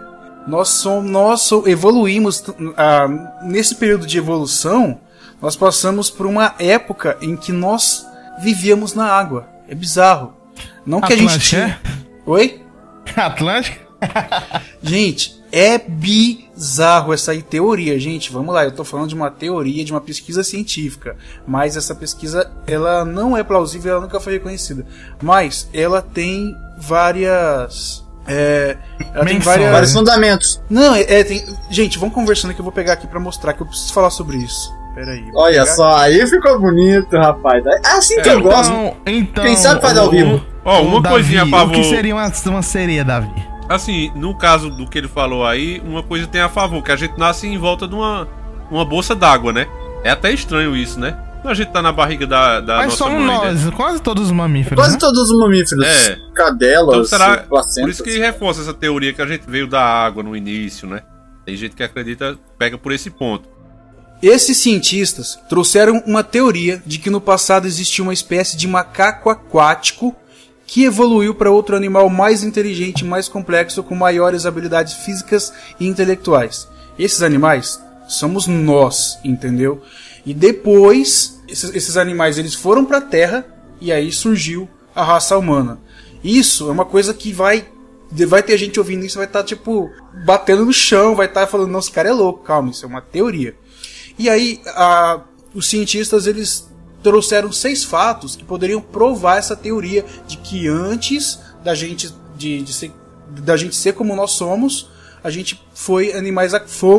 Nós, somos, nós evoluímos ah, nesse período de evolução. Nós passamos por uma época em que nós vivíamos na água. É bizarro. Não que a gente Atlântica, tinha. Oi? Atlântica? Gente, é bizarro essa aí teoria, gente. Vamos lá, eu tô falando de uma teoria, de uma pesquisa científica, mas essa pesquisa ela não é plausível, ela nunca foi reconhecida. Mas ela tem várias é, ela tem várias Vários fundamentos. Não, é, é, tem... gente, vamos conversando que eu vou pegar aqui pra mostrar que eu preciso falar sobre isso. Pera aí. vou Olha pegar só, aí ficou bonito, rapaz. É assim que eu gosto. Então, então, Quem sabe faz ao o- vivo. Ó, uma Davi, coisinha a O favor. que seria uma, uma sereia, Davi? Assim, no caso do que ele falou aí, uma coisa tem a favor, que a gente nasce em volta de uma, uma bolsa d'água, né? É até estranho isso, né? A gente tá na barriga da, da Mas nossa somos mãe, né? nós, quase todos os mamíferos. Quase né? todos os mamíferos. É. Cadelas, Então será por placentas. isso que reforça essa teoria que a gente veio da água no início, né? Tem gente que acredita, pega por esse ponto. Esses cientistas trouxeram uma teoria de que no passado existia uma espécie de macaco aquático que evoluiu para outro animal mais inteligente mais complexo com maiores habilidades físicas e intelectuais. Esses animais somos nós, entendeu? E depois esses, esses animais eles foram para a Terra e aí surgiu a raça humana. Isso é uma coisa que vai vai ter gente ouvindo isso vai estar tipo batendo no chão, vai estar falando não, esse cara é louco, calma, isso é uma teoria. E aí, a- os cientistas eles trouxeram seis fatos que poderiam provar essa teoria de que antes da gente de, de ser, da gente ser como nós somos, a gente foi animais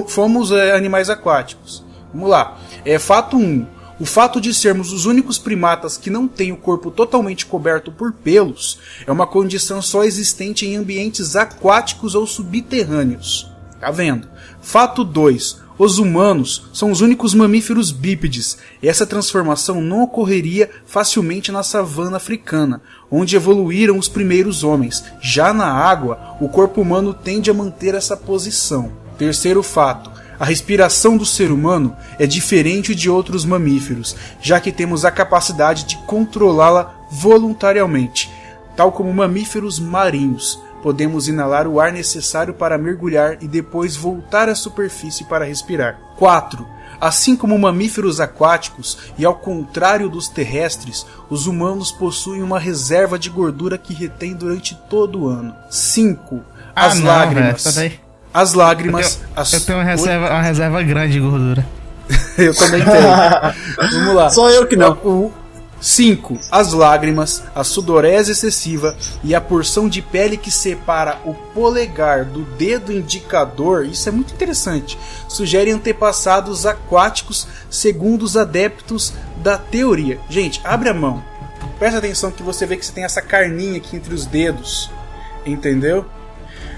fomos é, animais aquáticos. Vamos lá. É fato 1. Um, o fato de sermos os únicos primatas que não têm o corpo totalmente coberto por pelos é uma condição só existente em ambientes aquáticos ou subterrâneos. Tá vendo? Fato 2. Os humanos são os únicos mamíferos bípedes. E essa transformação não ocorreria facilmente na savana africana, onde evoluíram os primeiros homens. Já na água, o corpo humano tende a manter essa posição. Terceiro fato. A respiração do ser humano é diferente de outros mamíferos, já que temos a capacidade de controlá-la voluntariamente. Tal como mamíferos marinhos, podemos inalar o ar necessário para mergulhar e depois voltar à superfície para respirar. 4. Assim como mamíferos aquáticos, e ao contrário dos terrestres, os humanos possuem uma reserva de gordura que retém durante todo o ano. 5. Ah, As não, lágrimas. daí. As lágrimas. Eu, as... eu tenho uma reserva, uma reserva grande de gordura. Eu também tenho. Vamos lá. Só eu que não. O 5. As lágrimas, a sudorese excessiva e a porção de pele que separa o polegar do dedo indicador, isso é muito interessante, sugerem antepassados aquáticos segundo os adeptos da teoria. Gente, abre a mão. Presta atenção que você vê que você tem essa carninha aqui entre os dedos. Entendeu?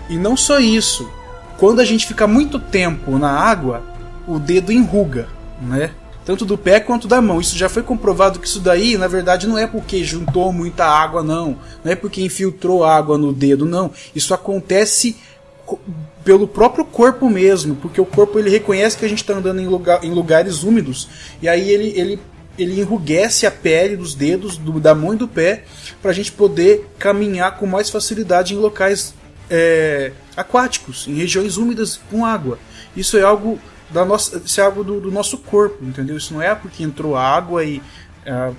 E não só isso. Quando a gente fica muito tempo na água, o dedo enruga, né? Tanto do pé quanto da mão. Isso já foi comprovado que isso daí, na verdade, não é porque juntou muita água, não. Não é porque infiltrou água no dedo, não. Isso acontece co- pelo próprio corpo mesmo, porque o corpo ele reconhece que a gente está andando em, lugar, em lugares úmidos e aí ele, ele, ele enrugece a pele dos dedos, do- da mão e do pé, para a gente poder caminhar com mais facilidade em locais é, aquáticos, em regiões úmidas com água. Isso é algo da nossa, isso é algo do, do nosso corpo, entendeu? Isso não é porque entrou água e, ah,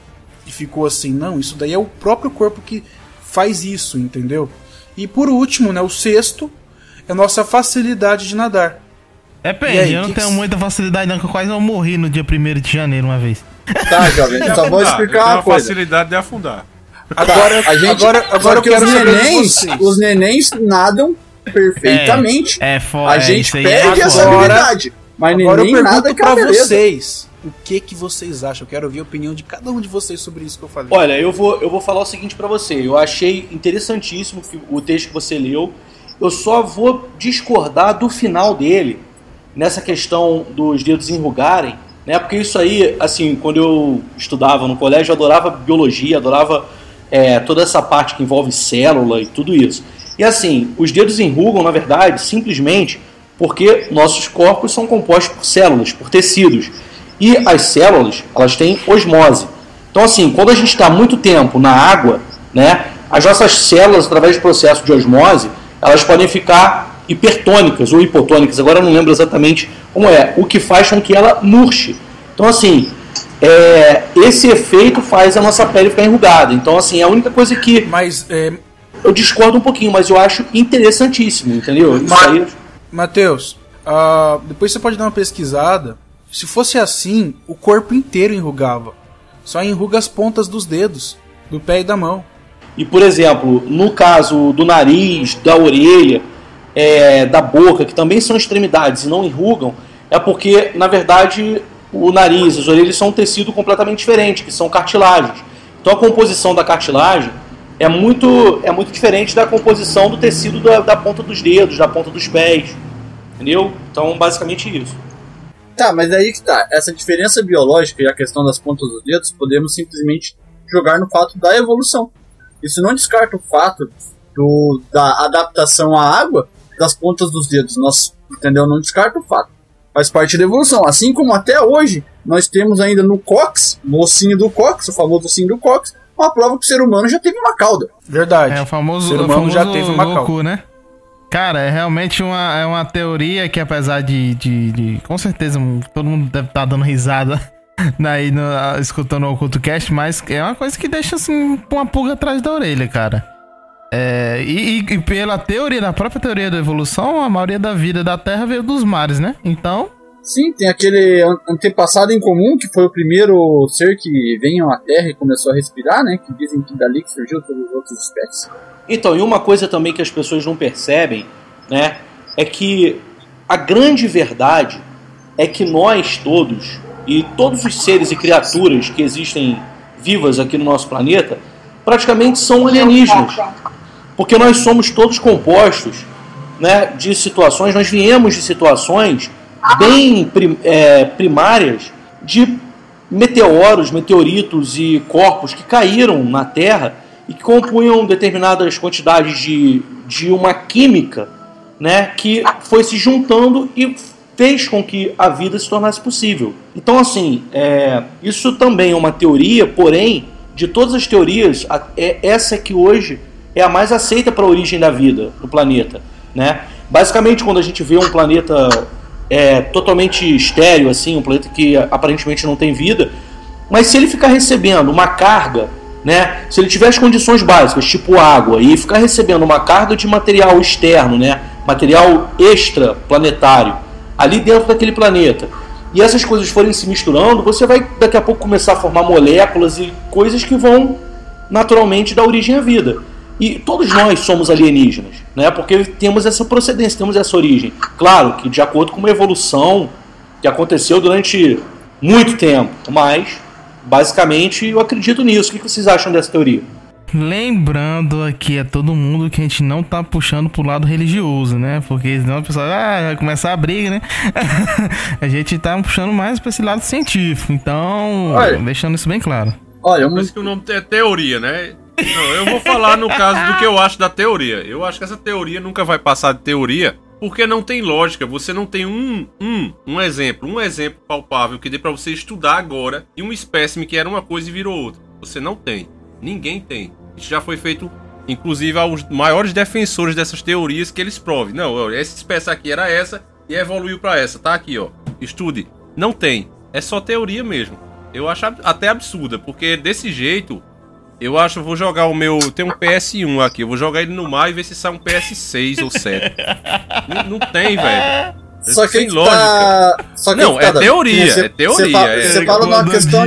e ficou assim, não. Isso daí é o próprio corpo que faz isso, entendeu? E por último, né, o sexto é a nossa facilidade de nadar. Depende, E aí, eu não que tenho que- muita facilidade não, que eu quase não morri no dia 1 de janeiro uma vez. Tá, jovem, só vou explicar uma coisa. facilidade de afundar. Agora, Tá, a gente, agora, agora que quero os nenéns, os nenéns nadam perfeitamente. É, é a é, gente aí perde é essa habilidade. Mas Agora eu neném nada pergunto que é pra beleza. vocês. O que que vocês acham? Eu quero ouvir a opinião de cada um de vocês sobre isso que eu falei. Olha, eu vou, eu vou falar o seguinte pra você. Eu achei interessantíssimo o texto que você leu. Eu só vou discordar do final dele, nessa questão dos dedos enrugarem, né? Porque isso aí, assim, quando eu estudava no colégio, eu adorava biologia, adorava é, toda essa parte que envolve célula e tudo isso. E assim, os dedos enrugam, na verdade, simplesmente porque nossos corpos são compostos por células, por tecidos. E as células, elas têm osmose. Então, assim, quando a gente está muito tempo na água, né, as nossas células, através do processo de osmose, elas podem ficar hipertônicas ou hipotônicas. Agora eu não lembro exatamente como é. O que faz com que ela murche. Então, assim, é, esse efeito faz a nossa pele ficar enrugada. Então, assim, é a única coisa que Mas, é, eu discordo um pouquinho, mas eu acho interessantíssimo, entendeu? Isso aí, Matheus, ah, depois você pode dar uma pesquisada. Se fosse assim, o corpo inteiro enrugava. Só enruga as pontas dos dedos, do pé e da mão. E, por exemplo, no caso do nariz, da orelha, é, da boca, que também são extremidades e não enrugam, é porque, na verdade, o nariz e as orelhas são um tecido completamente diferente, que são cartilagens. Então a composição da cartilagem é muito, é muito diferente da composição do tecido da, da ponta dos dedos, da ponta dos pés. Entendeu? Então, basicamente isso. Tá, mas aí que tá. Essa diferença biológica e a questão das pontas dos dedos, podemos simplesmente jogar no fato da evolução. Isso não descarta o fato do, da adaptação à água das pontas dos dedos. Nós, entendeu? Não descarta o fato. Faz parte da evolução. Assim como até hoje, nós temos ainda no Cox, no ossinho do Cox, o famoso ossinho do Cox, uma prova que o ser humano já teve uma cauda. Verdade. É o famoso, O ser o humano famoso já teve uma louco, né? Cara, é realmente uma, é uma teoria que apesar de, de, de- Com certeza, todo mundo deve estar dando risada aí no, escutando o CultoCast, mas é uma coisa que deixa assim uma pulga atrás da orelha, cara. É, e, e- e pela teoria, da própria teoria da evolução, a maioria da vida da Terra veio dos mares, né? Então, Sim, tem aquele an- antepassado em comum, que foi o primeiro ser que veio à Terra e começou a respirar, né? Que dizem que dali que surgiu todas as outras espécies. Então, e uma coisa também que as pessoas não percebem, né, é que a grande verdade é que nós todos e todos os seres e criaturas que existem vivas aqui no nosso planeta praticamente são alienígenas, porque nós somos todos compostos, né, de situações, nós viemos de situações bem é, primárias de meteoros, meteoritos e corpos que caíram na Terra e que compunham determinadas quantidades de, de uma química né, que foi se juntando e fez com que a vida se tornasse possível. Então, assim, é, isso também é uma teoria, porém, de todas as teorias, a- é essa que hoje é a mais aceita para a origem da vida no planeta. Né? Basicamente, quando a gente vê um planeta é, totalmente estéreo, assim, um planeta que aparentemente não tem vida, mas se ele ficar recebendo uma carga, né, se ele tiver as condições básicas, tipo água, e ficar recebendo uma carga de material externo, né, material extraplanetário, ali dentro daquele planeta, e essas coisas forem se misturando, você vai daqui a pouco começar a formar moléculas e coisas que vão naturalmente dar origem à vida. E todos nós somos alienígenas, né? Porque temos essa procedência, temos essa origem. Claro que de acordo com uma evolução que aconteceu durante muito tempo, mas basicamente eu acredito nisso. O que vocês acham dessa teoria? Lembrando aqui a todo mundo que a gente não tá puxando pro lado religioso, né? Porque senão o pessoal ah, vai começar a briga, né? a gente tá puxando mais pra esse lado científico. Então, Olha. deixando isso bem claro. Olha, Por uma, isso que o nome é teoria, né? Não, eu vou falar no caso do que eu acho da teoria. Eu acho que essa teoria nunca vai passar de teoria, porque não tem lógica. Você não tem um, um, um exemplo, um exemplo palpável que dê pra você estudar agora e um espécime que era uma coisa e virou outra. Você não tem. Ninguém tem. Isso já foi feito, inclusive, aos maiores defensores dessas teorias que eles provem. Não, essa espécie aqui era essa e evoluiu pra essa. Tá aqui, ó. Estude. Não tem. É só teoria mesmo. Eu acho até absurda, porque desse jeito, eu acho, eu vou jogar o meu. Tem um PS1 aqui, eu vou jogar ele no mar e ver se sai um PS6 ou 7. não, não tem, velho. só que Sem aí lógica. tá. Só que Não, aí tá, é teoria, Você- é teoria, Você fala, é. você fala numa questão.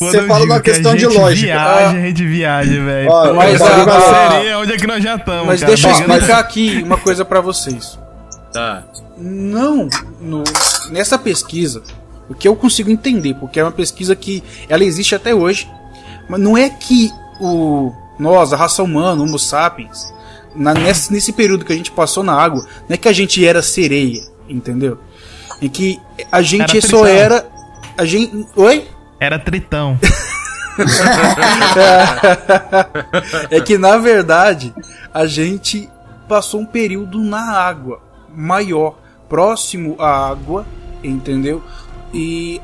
Você fala numa que questão de lógica. Viaja, a gente viaja, velho. Mas a- Seria onde é que nós já estamos, Mas cara, deixa eu brigando- explicar aqui uma coisa pra vocês. Tá. Não, no- nessa pesquisa, o que eu consigo entender, porque é uma pesquisa que ela existe até hoje, mas não é que o nós, a raça humana, Homo sapiens, na- nesse, nesse período que a gente passou na água, não é que a gente era sereia, entendeu? É que a gente Era só tritão. era a gente, oi? Era tritão. é que na verdade a gente passou um período na água maior, próximo à água, entendeu? E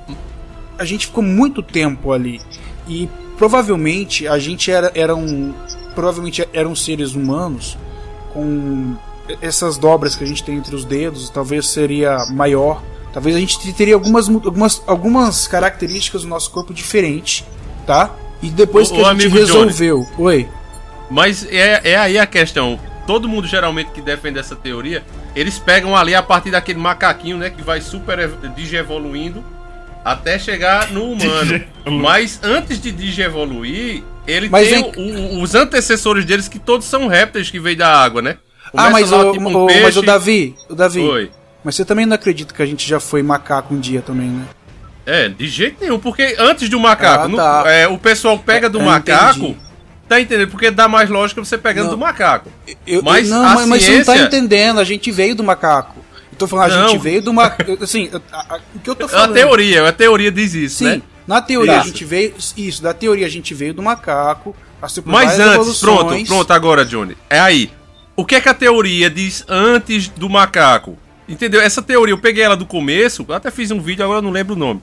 a gente ficou muito tempo ali. E provavelmente a gente era, era um. Provavelmente eram seres humanos com essas dobras que a gente tem entre os dedos, talvez seria maior. Talvez a gente teria algumas, algumas, algumas características do nosso corpo diferente, tá? E depois Ô- que a gente amigo Johnny. resolveu. Oi. Mas é, é aí a questão. Todo mundo geralmente que defende essa teoria, eles pegam ali a partir daquele macaquinho, né, que vai super ev- digievoluindo até chegar no humano. Mas antes de digievoluir, ele Mas tem o- o- os antecessores deles que todos são répteis que veio da água, né? Ah, Começa mas lá, o, tipo um o- mas peixe. o Davi, o Davi, Oi. mas você também não acredita que a gente já foi macaco um dia também, né? É, de jeito nenhum, porque antes do macaco, Ah, no- tá. é, o pessoal pega do É, macaco, entendi. tá entendendo? Porque dá mais lógica você pegando Não. do macaco. Eu, Mas eu- não, a mas, mas você não tá ciência- entendendo, a gente veio do macaco. Eu tô falando, a Não. gente veio do macaco. Assim, a- a- o que eu tô É uma falando. teoria, a teoria diz isso, Sim, né? na teoria Tá. a gente veio. Isso, da teoria a gente veio do macaco. Mas antes, pronto, evoluções. pronto agora, Johnny. É aí. O que é que a teoria diz antes do macaco? Entendeu? Essa teoria, eu peguei ela do começo, até fiz um vídeo, agora eu não lembro o nome.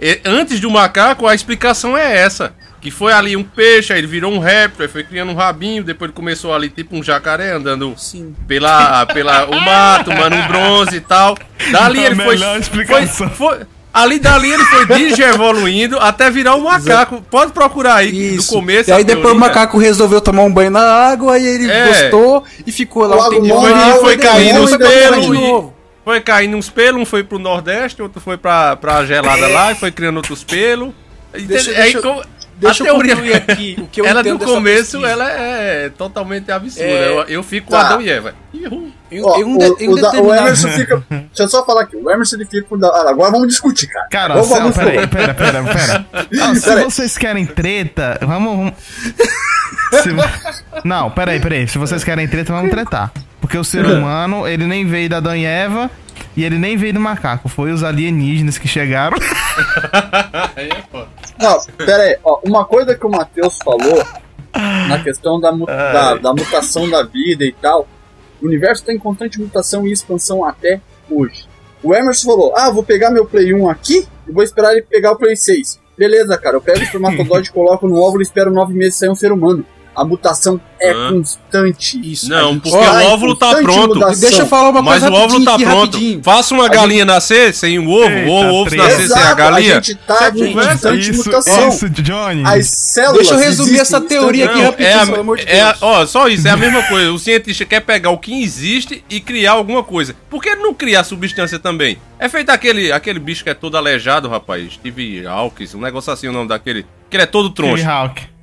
E, antes do macaco, a explicação é essa. Que foi ali um peixe, aí ele virou um réptil, aí foi criando um rabinho, depois ele começou ali tipo um jacaré andando Sim. pela, pela o mato, mano, um bronze e tal. Dali A ele foi, foi, foi- ali dali ele foi digievoluindo até virar um macaco. Pode procurar aí Isso. do começo. E aí depois o macaco resolveu tomar um banho na água, aí ele É. gostou e ficou lá Logo foi depois caindo ele os foi pra cima pelos de e- novo. Foi caindo uns pelos, um foi pro Nordeste, outro foi pra, pra gelada lá e foi criando outros pelos. Deixa-? Aí deixa- deixa a eu teoria, concluir aqui o que eu ela do começo, pesquisa. ela é totalmente absurda. É, eu, eu fico com tá. Adão e Eva. Ihu. Em, Ó, em um, o, de- um o o determinado- Emerson fica. Deixa eu só falar aqui. O Emerson ele fica com. ah, Agora vamos discutir, cara. Cara, vamos, céu, vamos pera aí, pera, pera, pera. Ah, se Pera aí. vocês querem treta, vamos. Se Não, peraí, peraí. Se vocês querem treta, vamos tretar. Porque o ser humano, ele nem veio da Adão e Eva e ele nem veio do macaco. Foi os alienígenas que chegaram. Aí é foda. Não, pera aí. Ó, uma coisa que o Matheus falou na questão da, mu- da, da mutação da vida e tal. O universo está em constante mutação e expansão até hoje. O Emerson falou: Ah, vou pegar meu Play 1 aqui e vou esperar ele pegar o Play 6. Beleza, cara, eu pego o espermatozoide, coloco no óvulo e espero nove meses sair um ser humano. A mutação é Hã? constante. Isso. Não, gente porque o óvulo tá pronto. mudação. Deixa eu falar uma Mas coisa o óvulo tá pronto. rapidinho. Faça uma galinha nascer sem um ovo, Eita, ou o ovo nascer sem a galinha. A gente tá em conversa constante isso, mutação. isso, Johnny. As células. Deixa eu resumir essa teoria aqui rapidinho, é a- pelo amor de é a- Deus. ó, só isso, é a mesma coisa. O cientista quer pegar o que existe e criar alguma coisa. Por que não criar substância também? É feito aquele, aquele bicho que é todo aleijado, rapaz. Steve Hawkins, um negócio assim o nome daquele. Que ele é todo Steve troncho.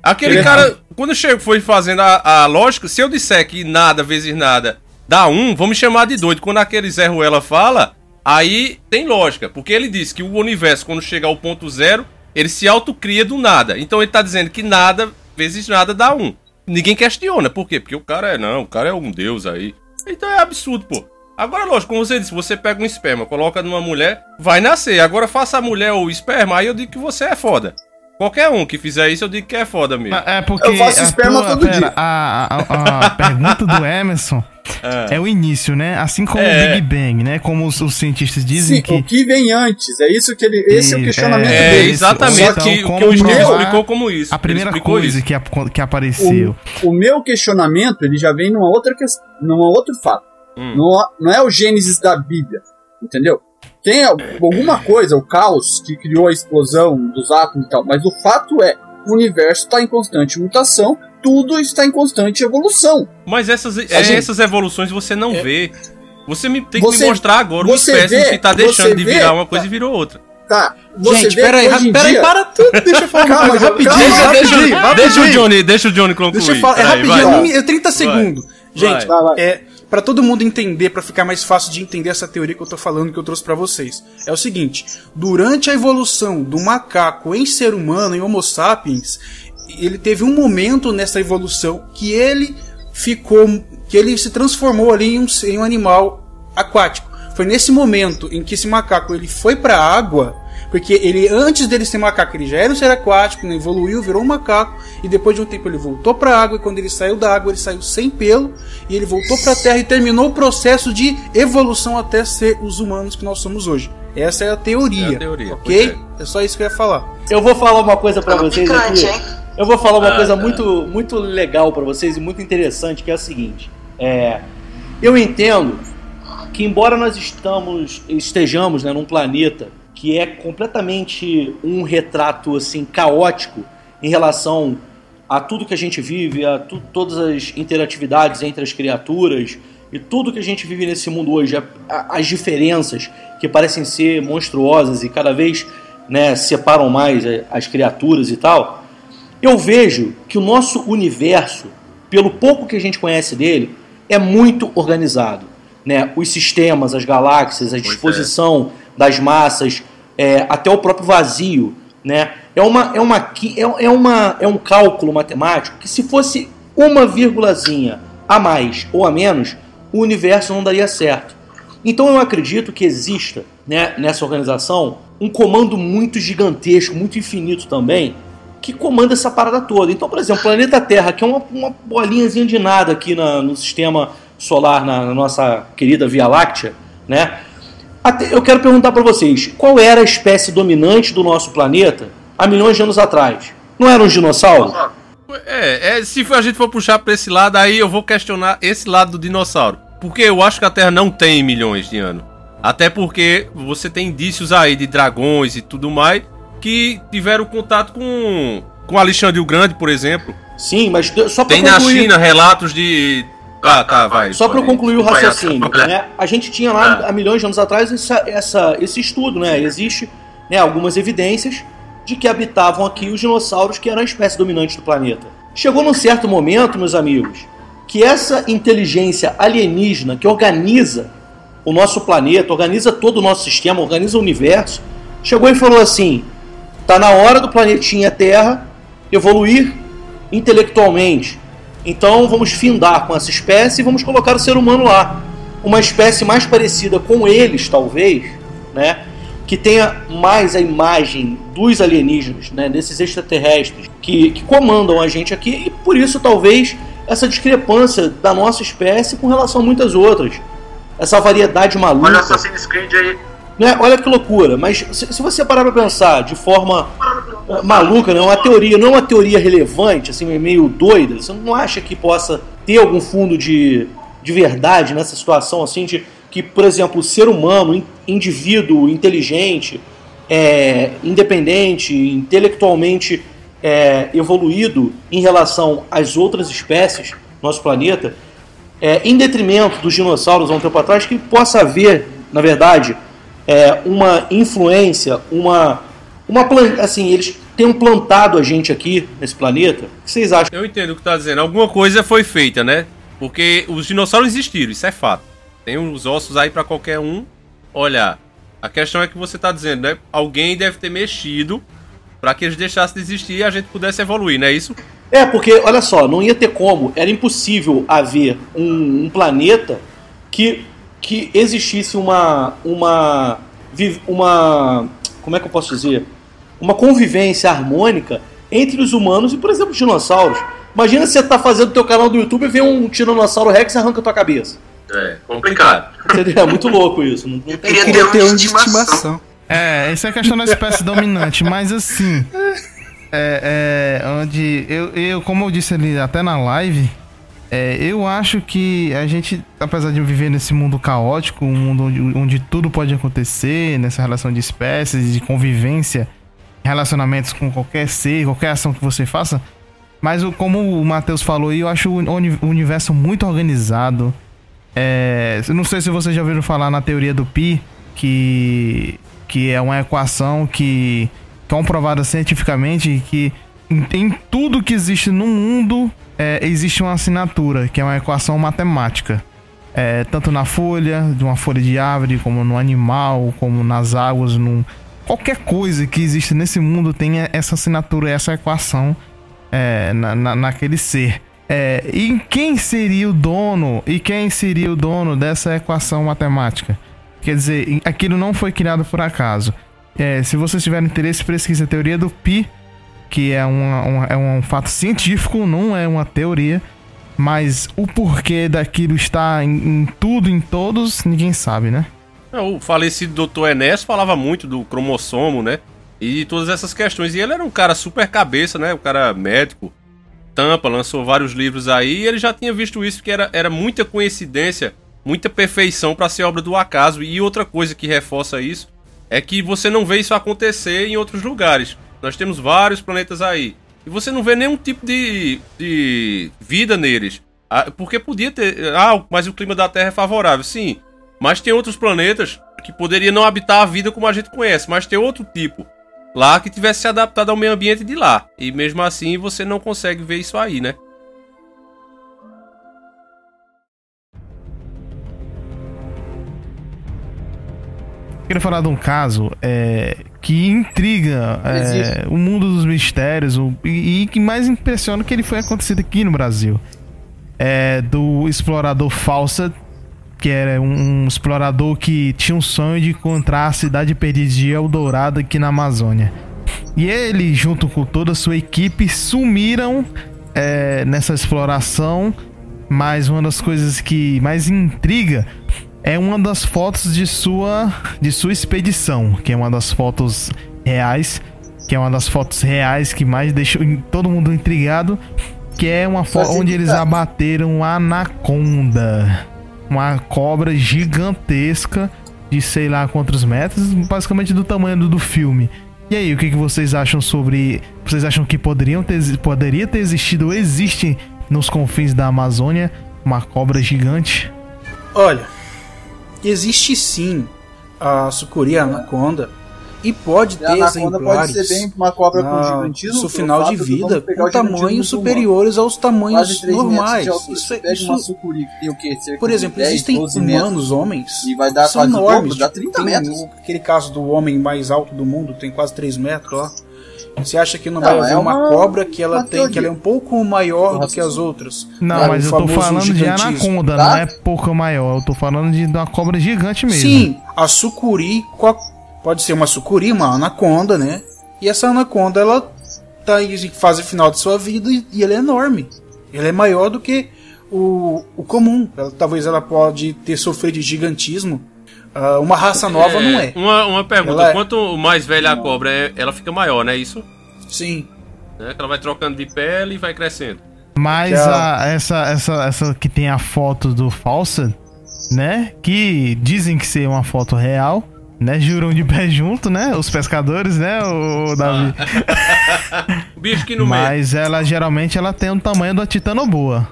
Aquele Ele- cara, quando chego, foi fazendo a, a lógica, se eu disser que nada vezes nada dá um, vão me chamar de doido. Quando aquele Zé Ruela fala, aí tem lógica. Porque ele diz que o universo, quando chega ao ponto zero, ele se autocria do nada. Então ele tá dizendo que nada vezes nada dá um. ninguém questiona. Por quê? Porque o cara é, não, o cara é um deus aí. Então é absurdo, pô. Agora, lógico, como você disse, você pega um esperma, coloca numa mulher, vai nascer. Agora faça a mulher ou o esperma, aí eu digo que você é foda. Qualquer um que fizer isso, eu digo que é foda mesmo. É porque. Eu faço a esperma tua- todo pera, dia. A, a- a pergunta do Emerson é. o início, né? Assim como É. o Big Bang, né? Como os, os cientistas dizem Sim, que. o que vem antes. É isso que ele. Esse é o Isso, questionamento é, É, dele. exatamente Então, o que, o como que o Steve explicou como isso. A primeira coisa isso. que, que apareceu. O meu questionamento ele já vem numa outra questão, numa outro fato. Hum. Não, não é o Gênesis da Bíblia, entendeu? Tem al- alguma coisa, o caos que criou a explosão dos átomos e tal, mas o fato é, o universo está em constante mutação, tudo está em constante evolução. Mas essas, é, gente- essas evoluções você não vê. Você me, tem que Você- me mostrar agora uma espécie vê- que tá você deixando de vê- virar uma coisa e virou outra. Tá, você Gente, peraí, que peraí, para tudo. Deixa eu falar uma Calma, coisa rapidinho. calma, rapidinho, deixa o. Johnny, deixa o Johnny concluir. Deixa eu falar, é rapidinho, vai. um mi- é 30 segundos. Gente, Vai, vai. é para todo mundo entender, pra ficar mais fácil de entender essa teoria que eu tô falando, que eu trouxe pra vocês. É o seguinte: durante a evolução do macaco em ser humano, em Homo sapiens, ele teve um momento nessa evolução que ele ficou, que ele se transformou ali em um, em um animal aquático. Foi nesse momento em que esse macaco ele foi pra água, porque ele antes dele ser macaco ele já era um ser aquático, né, evoluiu, virou um macaco e depois de um tempo ele voltou pra água e quando ele saiu da água ele saiu sem pelo e ele voltou pra terra e terminou o processo de evolução até ser os humanos que nós somos hoje. Essa é a teoria, É a teoria, ok? pois É. só isso que eu ia falar. Eu vou falar uma coisa pra Ficando vocês picante, aqui. hein? Eu vou falar uma Ah, coisa tá. muito, muito legal pra vocês e muito interessante, que é a seguinte. É, eu entendo que embora nós estamos, estejamos né, num planeta que é completamente um retrato assim caótico em relação a tudo que a gente vive, a tu- todas as interatividades entre as criaturas e tudo que a gente vive nesse mundo hoje, a- a- as diferenças que parecem ser monstruosas e cada vez né, separam mais as criaturas e tal, eu vejo que o nosso universo, pelo pouco que a gente conhece dele, é muito organizado. Né? Os sistemas, as galáxias, a disposição das massas, é, até o próprio vazio. Né? É, uma, é, uma, é, é, uma, é um cálculo matemático que, se fosse uma vírgulazinha a mais ou a menos, o universo não daria certo. Então eu acredito que exista né, nessa organização um comando muito gigantesco, muito infinito também, que comanda essa parada toda. Então, por exemplo, o planeta Terra, que é uma, uma bolinhazinha de nada aqui na- no sistema solar, na, na nossa querida Via Láctea, né? Até- eu quero perguntar para vocês, qual era a espécie dominante do nosso planeta há milhões de anos atrás? Não eram os dinossauros? É, é, se a gente for puxar pra esse lado, aí eu vou questionar esse lado do dinossauro. Porque eu acho que a Terra não tem milhões de anos. Até porque você tem indícios aí de dragões e tudo mais que tiveram contato com, com Alexandre o Grande, por exemplo. Sim, mas só para Tem na concluir, China relatos de. Ah, tá, vai. Só para pode- concluir o raciocínio, né? A gente tinha lá há milhões de anos atrás essa, essa- esse estudo, né? Existe né, algumas evidências de que habitavam aqui os dinossauros, que eram a espécie dominante do planeta. Chegou num certo momento, meus amigos, que essa inteligência alienígena que organiza o nosso planeta, organiza todo o nosso sistema, organiza o universo, chegou e falou assim: tá na hora do planetinha Terra evoluir intelectualmente. Então vamos findar com essa espécie e vamos colocar o ser humano lá. Uma espécie mais parecida com eles, talvez, né? Que tenha mais a imagem dos alienígenas, né? Desses extraterrestres que, que comandam a gente aqui e por isso talvez essa discrepância da nossa espécie com relação a muitas outras. Essa variedade maluca. Olha o Assassin's Creed aí. Né? Olha que loucura, mas se, se você parar pra pensar de forma eh, maluca, né? uma teoria, não é uma teoria relevante, assim, meio doida, você não acha que possa ter algum fundo de, de verdade nessa situação, assim, de que, por exemplo, o ser humano, in- indivíduo inteligente, é, independente, intelectualmente é, evoluído em relação às outras espécies do nosso planeta, é, em detrimento dos dinossauros há um tempo atrás, que possa haver, na verdade, é, uma influência, uma, uma assim, eles tenham plantado a gente aqui nesse planeta. O que vocês acham? Eu entendo o que tá dizendo. Alguma coisa foi feita, né? Porque os dinossauros existiram, isso é fato. Tem os ossos aí pra qualquer um olhar. A questão é que você tá dizendo, né? Alguém deve ter mexido pra que eles deixassem de existir e a gente pudesse evoluir, não é isso? É, porque, olha só, não ia ter como, era impossível haver um, um planeta que, que existisse uma, uma, uma. Como é que eu posso dizer? Uma convivência harmônica entre os humanos e, por exemplo, os dinossauros. Imagina você tá fazendo teu canal do YouTube e vê um tiranossauro Rex e arranca tua cabeça. É, complicado. É muito louco isso. Não, não tem Queria como. ter um um de estimação. estimação. É, isso é questão da espécie dominante, mas assim. É, é, onde. Eu, eu, como eu disse ali até na live, é, eu acho que a gente, apesar de viver nesse mundo caótico, um mundo onde, onde tudo pode acontecer, nessa relação de espécies, de convivência, relacionamentos com qualquer ser, qualquer ação que você faça. Mas como o Matheus falou eu acho o uni- o universo muito organizado. É, não sei se vocês já ouviram falar na teoria do Pi, que, que é uma equação que comprovada cientificamente que em, tudo que existe no mundo é, existe uma assinatura, que é uma equação matemática. É, tanto na folha, de uma folha de árvore, como no animal, como nas águas, num, qualquer coisa que existe nesse mundo tem essa assinatura, essa equação é, na, na- naquele ser. É, e quem seria o dono? E quem seria o dono dessa equação matemática? Quer dizer, aquilo não foi criado por acaso. É, se vocês tiverem interesse, pesquise a teoria do Pi, que é, uma- uma- é um fato científico, não é uma teoria. Mas o porquê daquilo está em, em tudo, em todos, ninguém sabe, né? É, O falecido Dr. Enéas falava muito do cromossomo, né? E todas essas questões. E ele era um cara super cabeça, né? Um cara médico. Tampa, lançou vários livros aí. E ele já tinha visto isso, que era, era muita coincidência, muita perfeição para ser obra do acaso. E outra coisa que reforça isso é que você não vê isso acontecer em outros lugares. Nós temos vários planetas aí. E você não vê nenhum tipo de, de vida neles. Ah, Porque podia ter. Ah, mas o clima da Terra é favorável. Sim. Mas tem outros planetas que poderiam não habitar a vida como a gente conhece, mas tem outro tipo lá que tivesse se adaptado ao meio ambiente de lá. E mesmo assim você não consegue ver isso aí, né? queria falar de um caso é, que intriga é, o mundo dos mistérios o- e, e que mais impressiona que ele foi acontecido aqui no Brasil. É do explorador Fawcett, que era um, um explorador que tinha um sonho de encontrar a cidade perdida de Eldorado aqui na Amazônia. E ele, junto com toda a sua equipe, sumiram é, nessa exploração. Mas uma das coisas que mais intriga é uma das fotos de sua de sua expedição, que é uma das fotos reais, que é uma das fotos reais que mais deixou todo mundo intrigado, que é uma foto onde eles abateram uma anaconda, uma cobra gigantesca de sei lá quantos metros, basicamente do tamanho do, do filme. E aí, o que, que vocês acham sobre? Vocês acham que poderiam ter, poderia ter existido ou existe nos confins da Amazônia uma cobra gigante? Olha, existe sim a sucuri a anaconda e pode E ter a anaconda pode exemplares ser bem uma cobra com gigantismo. seu final de vida com tamanhos superiores aos tamanhos 3 normais. altura. Isso, é- isso, sucuri quê? Por exemplo, 10, existem 12 metros. humanos, homens, E vai dar são enormes. dobro, dá 30 tem metros. o- aquele caso do homem mais alto do mundo, tem quase 3 metros lá. Você acha que não, Não, vai haver é uma, uma- cobra que ela tem, que ela é um pouco maior do que as outras? Não, É, mas eu tô falando de anaconda, tá? não é pouco maior. Eu tô falando de uma cobra gigante mesmo. Sim, a sucuri pode ser uma sucuri, uma anaconda, né? E essa anaconda ela tá em fase final de sua vida e, e ela é enorme. Ela é maior do que o, o comum. Ela- talvez ela pode ter sofrido de gigantismo. Ah, uma raça nova não é. Uma, uma pergunta: Ela é- quanto mais velha a cobra é, ela fica maior, né? Isso? Sim. Que ela vai trocando de pele e vai crescendo. Mas a- essa, essa, essa que tem a foto do Fawcett, né? Que dizem que ser uma foto real, né? Juram de pé junto, né? Os pescadores, né? O Davi. O bicho que no meio. Mas ela geralmente ela tem o tamanho da titanoboa.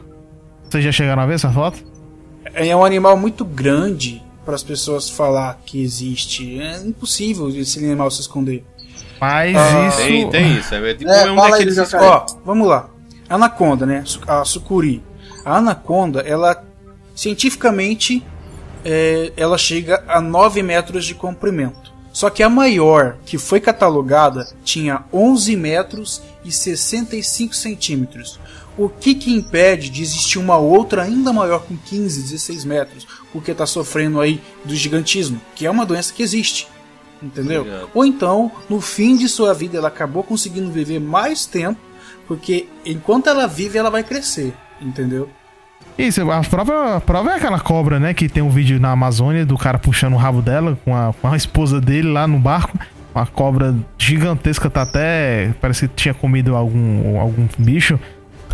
Vocês já chegaram a ver essa foto? É um animal muito grande para as pessoas falar que existe. É impossível esse animal se esconder. Mas Ah, isso. Tem, tem isso. É tipo É, um fala aí. Ó, vamos lá. Anaconda, né? A sucuri. A anaconda, ela cientificamente é, ela chega a 9 metros de comprimento. Só que a maior que foi catalogada tinha 11 metros 65 centímetros. O que que impede de existir uma outra ainda maior com 15, 16 metros? Porque está sofrendo aí do gigantismo, que é uma doença que existe. Entendeu? Obrigado. Ou então, no fim de sua vida, ela acabou conseguindo viver mais tempo, porque enquanto ela vive, ela vai crescer. Entendeu? Isso, a prova, a prova é aquela cobra, né? Que tem um vídeo na Amazônia do cara puxando o rabo dela com a, com a esposa dele lá no barco. Uma cobra gigantesca, tá até. Parece que tinha comido algum, algum bicho.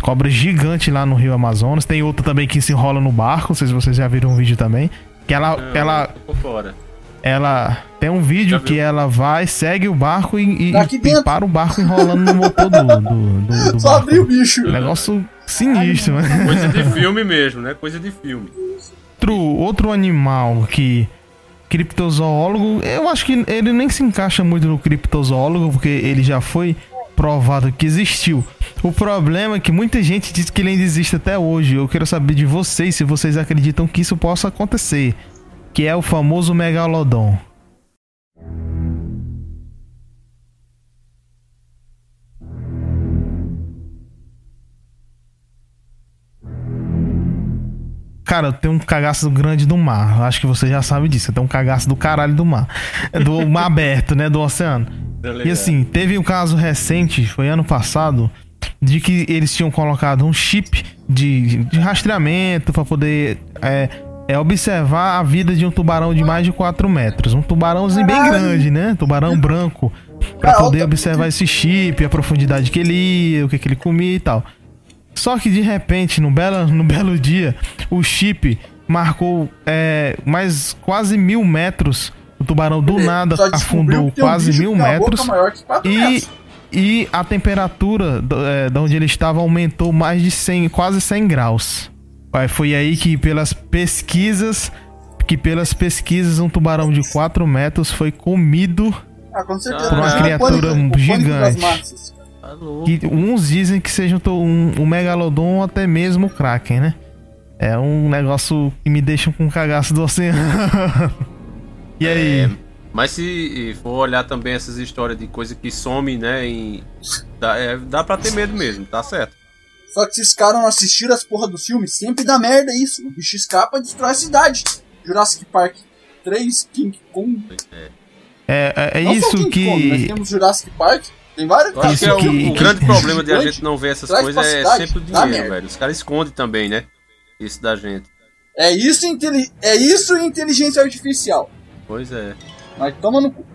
Cobra gigante lá no Rio Amazonas. Tem outra também que se enrola no barco. Não sei se vocês já viram um vídeo também. Que ela. Não, ela, fora. ela tem um vídeo que ela vai, segue o barco e, e, Tá e para o barco enrolando no motor do, do, do, do Só abrir o bicho. Negócio sinistro, né? Coisa de filme mesmo, né? Coisa de filme. outro, outro animal que criptozoólogo, eu acho que ele nem se encaixa muito no criptozoólogo, porque ele já foi provado que existiu. O problema é que muita gente diz que ele ainda existe até hoje. Eu quero saber de vocês se vocês acreditam que isso possa acontecer, que é o famoso megalodon. Cara, eu tenho um cagaço grande do mar. Acho que você já sabe disso. Eu tenho um cagaço do caralho do mar. É Do mar aberto, né? Do oceano. E assim, teve um caso recente, foi ano passado, de que eles tinham colocado um chip de, de rastreamento para poder é, é, observar a vida de um tubarão de mais de 4 metros. Um tubarãozinho bem grande, né? Tubarão branco. Pra Cara, poder observar esse chip, a profundidade que ele ia, o que, que ele comia e tal. Só que de repente, no belo, no belo dia, o chip marcou é, mais quase mil metros. O tubarão do nada afundou um quase bicho mil boca metros. E, metros. e a temperatura é, de onde ele estava aumentou mais de 100, quase 100 graus. Aí Foi aí que pelas pesquisas, que pelas pesquisas um tubarão de 4 metros foi comido Ah. Por uma é criatura pânico- gigante. Tá que uns dizem que seja um, um, megalodon ou até mesmo o kraken, né? É um negócio que me deixa com um cagaço do oceano. e aí? É, mas se for olhar também essas histórias de coisa que some, né? Em, dá, é, dá pra ter medo mesmo, tá certo. Só que se esses caras não assistiram as porra do filme, sempre dá merda isso. O bicho escapa e destrói a cidade. Jurassic Park 3, King Kong. É, é, é isso King Kong, nós que. temos Jurassic Park. Tem vários. Isso que, é o, que- o que- grande problema de a gente não ver essas traz coisas é sempre o dinheiro, velho. Os caras escondem também, né? Isso da gente. É isso, inteli- é isso inteligência artificial. Pois é. Mas toma no cu.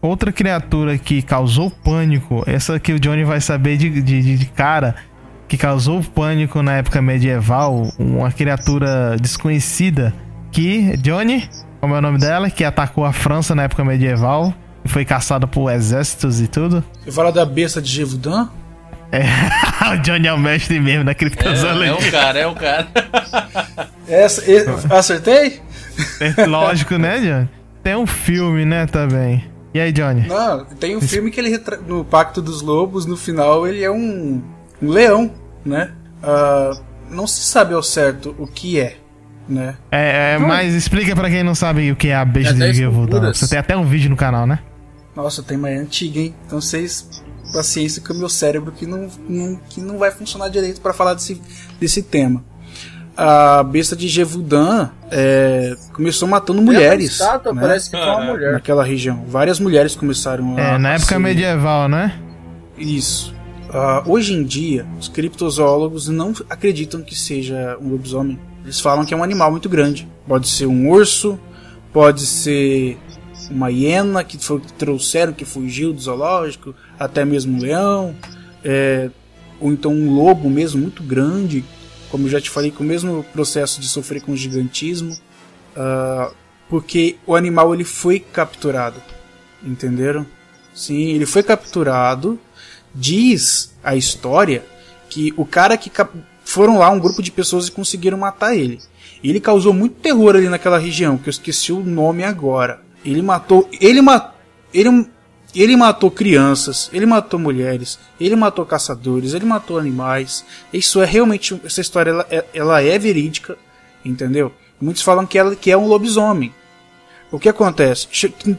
Outra criatura que causou pânico, essa que o Johnny vai saber de, de, de- de cara, que causou pânico na época medieval, uma criatura desconhecida que, Johnny, como é o nome dela, que atacou a França na época medieval e foi caçada por exércitos e tudo. Você fala da besta de Gévaudan? É, o Johnny é o mestre mesmo da criptozoologia. o cara, é o cara. Essa, e- acertei? É lógico, né, Johnny? Tem um filme, né, também. E aí, Johnny? Não, tem um filme que ele retra... no Pacto dos Lobos, no final ele é um, um leão, né? Ah, não se sabe ao certo o que é, né? É, é, mas explica pra quem não sabe o que é a besta É de culturas. Você tem até um vídeo no canal, né? Nossa, tem mais antiga, hein? Então vocês paciência com o meu cérebro que não, não- que não vai funcionar direito para falar desse, desse tema. A besta de Gévaudan é, começou matando mulheres. Estátua, né? Parece que foi uma mulher. Naquela região. Várias mulheres começaram a. É, na época ser- medieval, né? Isso. Ah, hoje em dia, os criptozoólogos não acreditam que seja um lobisomem. Eles falam que é um animal muito grande. Pode ser um urso, pode ser uma hiena que foi que trouxeram, que fugiu do zoológico, até mesmo um leão, é, ou então um lobo mesmo muito grande, como eu já te falei, com o mesmo processo de sofrer com gigantismo, ah, porque o animal ele foi capturado, entenderam? Sim, ele foi capturado. Diz a história que o cara que foram lá um grupo de pessoas e conseguiram matar ele. E ele causou muito terror ali naquela região, que eu esqueci o nome agora. Ele matou, ele matou, ele ele matou crianças, ele matou mulheres, ele matou caçadores, ele matou animais. Isso é realmente essa história ela é, ela é verídica, entendeu? Muitos falam que ela que é um lobisomem. O que acontece?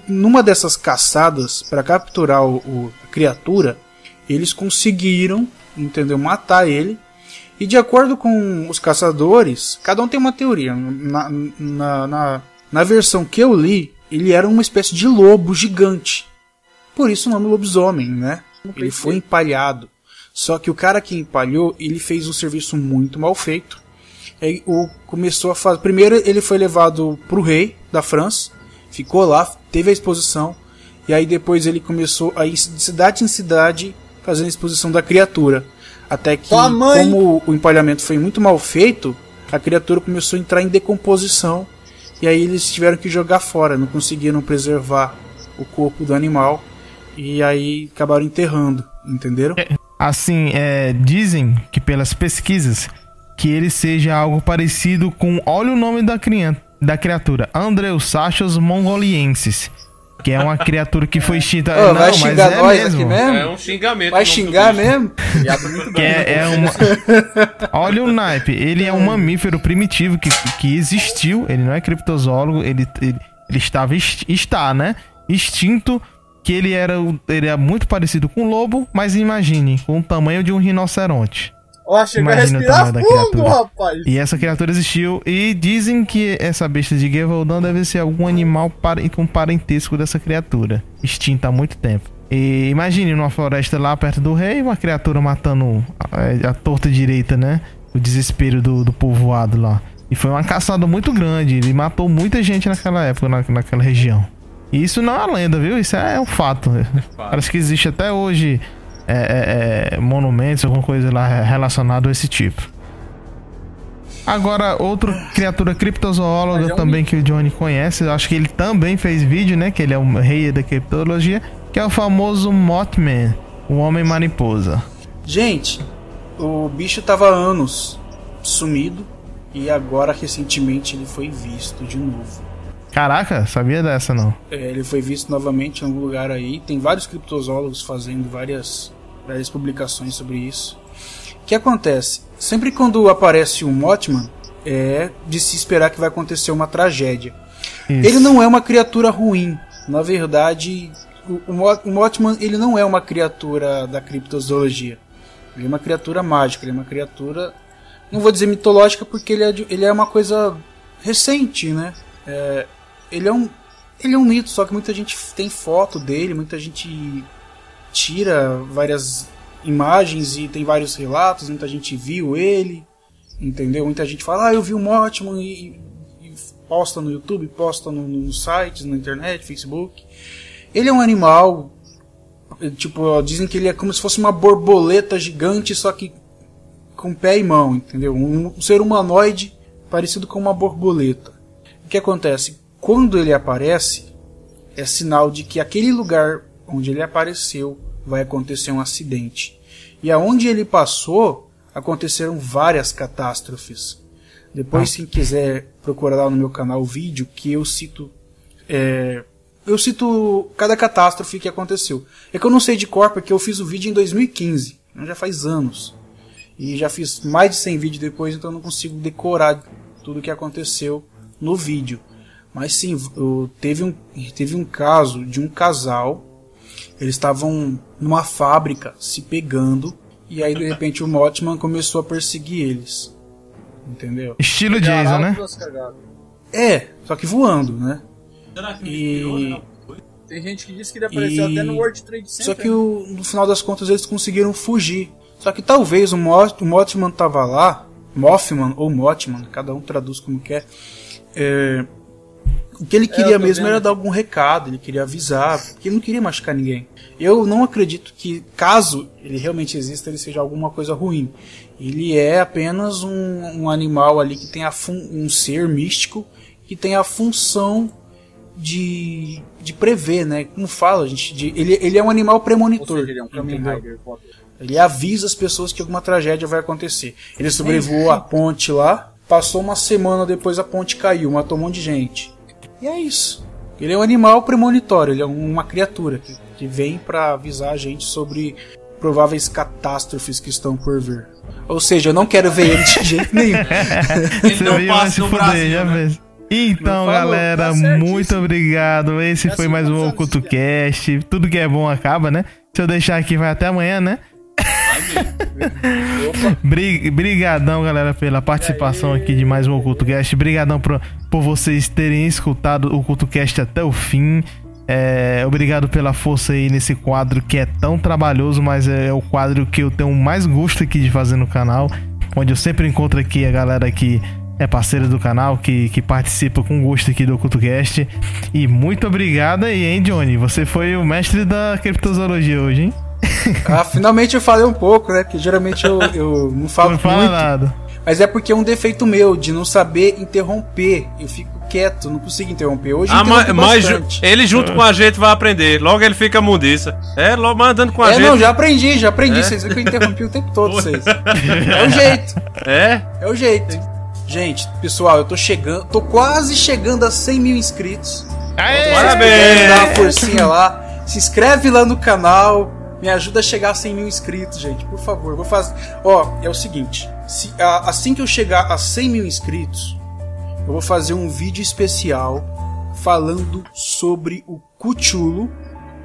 Numa dessas caçadas para capturar o, o- a criatura, eles conseguiram, entendeu, matar ele. E de acordo com os caçadores, cada um tem uma teoria. Na, na, na, na versão que eu li, ele era uma espécie de lobo gigante. Por isso o nome lobisomem, né? Ele foi empalhado. Só que o cara que empalhou, ele fez um serviço muito mal feito. Aí o começou a fazer. Primeiro ele foi levado pro rei da França, ficou lá, teve a exposição, e aí depois ele começou a ir de cidade em cidade fazendo a exposição da criatura. Até que, como o empalhamento foi muito mal feito, a criatura começou a entrar em decomposição. E aí eles tiveram que jogar fora, não conseguiram preservar o corpo do animal. E aí acabaram enterrando, entenderam? Assim, é, dizem que pelas pesquisas que ele seja algo parecido com. Olha o nome da, crian- da criatura: Andreusachus mongoliensis. Que é uma criatura que foi extinta. Ô, Não, vai mas xingar é nós mesmo. aqui mesmo? É um xingamento. Vai xingar mesmo? Que é, é uma... Olha o naipe. Ele é um mamífero primitivo que, que existiu. Ele não é criptozoólogo. Ele, ele, ele estava. ex- Está, né? Extinto. Que ele era, ele é muito parecido com um lobo. Mas imagine, com o tamanho de um rinoceronte. Ó, chegou a Imagina respirar fundo, criatura. rapaz. E essa criatura existiu. E dizem que essa besta de Gevaldão deve ser algum animal com parentesco dessa criatura. Extinta há muito tempo. E imagine numa floresta lá perto do rei, uma criatura matando a, a torta direita, né? O desespero do, do povoado lá. E foi uma caçada muito grande. Ele matou muita gente naquela época, na, naquela região. E isso não é uma lenda, viu? Isso é um fato. Parece que existe até hoje é, é, é, monumentos, alguma coisa lá relacionada a esse tipo. Agora, outra criatura criptozoóloga é também que o Johnny conhece, acho que ele também fez vídeo, né? Que ele é o rei da criptologia, que é o famoso Mothman, o Homem Mariposa. Gente, o bicho tava há anos sumido e agora recentemente ele foi visto de novo. Caraca, sabia dessa não? É, ele foi visto novamente em algum lugar aí. Tem vários criptozoólogos fazendo várias, várias publicações sobre isso. O que acontece? Sempre quando aparece um Mothman, é de se esperar que vai acontecer uma tragédia. Isso. Ele não é uma criatura ruim. Na verdade, o, o, Mo- o Mothman ele não é uma criatura da criptozoologia. Ele é uma criatura mágica, ele é uma criatura. Não vou dizer mitológica porque ele é, de- ele é uma coisa recente, né? É, ele é um. Ele é um mito, só que muita gente tem foto dele, muita gente tira várias imagens e tem vários relatos, muita gente viu ele, entendeu? Muita gente fala, ah, eu vi o Mothman e, e posta no YouTube, posta no, nos sites, na internet, Facebook. Ele é um animal, tipo, dizem que ele é como se fosse uma borboleta gigante, só que com pé e mão, entendeu? Um, um ser humanoide parecido com uma borboleta. O que acontece? Quando ele aparece, é sinal de que aquele lugar onde ele apareceu vai acontecer um acidente. E aonde ele passou, aconteceram várias catástrofes. Depois, quem quiser procurar lá no meu canal o vídeo que eu cito. é, eu cito cada catástrofe que aconteceu. É que eu não sei de cor porque eu fiz o vídeo em 2015. então Já faz anos. E já fiz mais de 100 vídeos depois, então eu não consigo decorar tudo que aconteceu no vídeo. Mas sim, teve um, teve um caso de um casal. Eles estavam numa fábrica se pegando. E aí de repente o Mothman começou a perseguir eles. Entendeu? Estilo Jason, né? É, só que voando, né? Será que E- né? Tem gente que disse que ele apareceu E- até no World Trade Center. Só que o- no final das contas eles conseguiram fugir. Só que talvez o, Mo o Mothman tava lá, Mothman ou Mothman, cada um traduz como quer. É, o que ele queria tô mesmo vendo era dar algum recado, ele queria avisar, porque ele não queria machucar ninguém. Eu não acredito que, caso ele realmente exista, ele seja alguma coisa ruim. Ele é apenas um, um animal ali que tem a fun um ser místico que tem a função de, de prever, né? Como fala, gente, de- ele, ele é um animal premonitor. seja, ele é um. Ele avisa as pessoas que alguma tragédia vai acontecer. Ele sobrevoou a ponte lá, passou uma semana depois a ponte caiu, matou um monte de gente. E é isso. Ele é um animal premonitório, ele é uma criatura que, que vem pra avisar a gente sobre prováveis catástrofes que estão por vir. Ou seja, eu não quero ver ele de jeito nenhum. Ele não passa no fuder, Brasil, já né? Então, falou, galera, tá muito obrigado. Esse É foi mais um sabe Oculto Cast. Tudo que é bom acaba, né? Se eu deixar aqui, vai até amanhã, né? Bri- Brigadão, galera, pela participação aqui de mais um Oculto Cast. Brigadão por, por vocês terem escutado o Oculto Cast até o fim. É, obrigado pela força aí nesse quadro que é tão trabalhoso, mas é o quadro que eu tenho mais gosto aqui de fazer no canal. Onde eu sempre encontro aqui a galera que é parceira do canal, que, que participa com gosto aqui do CultoCast. E muito obrigado aí, hein, Johnny? Você foi o mestre da criptozoologia hoje, hein? Ah, finalmente eu falei um pouco, né? Porque geralmente eu, eu não falo Não fala muito. nada. Mas é porque é um defeito meu de não saber interromper. Eu fico quieto, não consigo interromper. Hoje eu Ah, mas, mas ele junto com a gente vai aprender. Logo ele fica mundiça. É, logo mandando com a É, gente. não, já aprendi, já aprendi. É? Vocês viram que eu interrompi o tempo todo vocês. É o jeito. É? É o jeito. Gente, pessoal, eu tô chegando, tô quase chegando a 100 mil inscritos. Aê! Parabéns! Dá uma forcinha lá. Se inscreve lá no canal. Me ajuda a chegar a 100 mil inscritos, gente. Por favor, vou fazer. Ó, é o seguinte: se- a- assim que eu chegar a 100 mil inscritos, eu vou fazer um vídeo especial falando sobre o Cuchulo,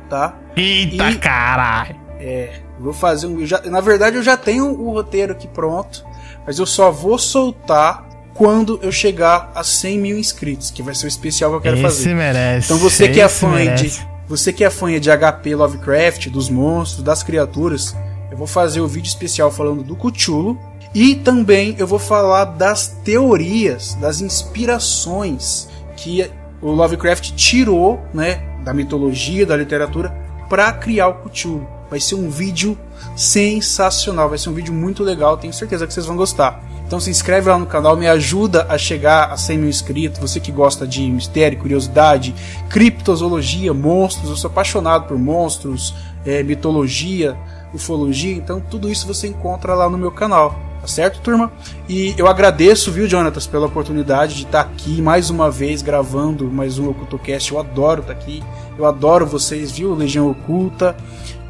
tá? Eita E- caralho! É, vou fazer um. já- na verdade, eu já tenho o roteiro aqui pronto, mas eu só vou soltar quando eu chegar a 100 mil inscritos, que vai ser o especial que eu quero Esse fazer. merece. Então você que é fã merece. de você que é fã de HP Lovecraft, dos monstros, das criaturas, eu vou fazer o vídeo especial falando do Cthulhu e também eu vou falar das teorias, das inspirações que o Lovecraft tirou, né, da mitologia, da literatura para criar o Cthulhu. Vai ser um vídeo sensacional, vai ser um vídeo muito legal, tenho certeza que vocês vão gostar. Então se inscreve lá no canal, me ajuda a chegar a 100 mil inscritos. Você que gosta de mistério, curiosidade, criptozoologia, monstros, eu sou apaixonado por monstros, é, mitologia, ufologia, então tudo isso você encontra lá no meu canal. Tá certo, turma? E eu agradeço, viu, Jonatas, pela oportunidade de estar aqui mais uma vez gravando mais um OcultoCast. Eu adoro estar aqui, eu adoro vocês, viu, Legião Oculta.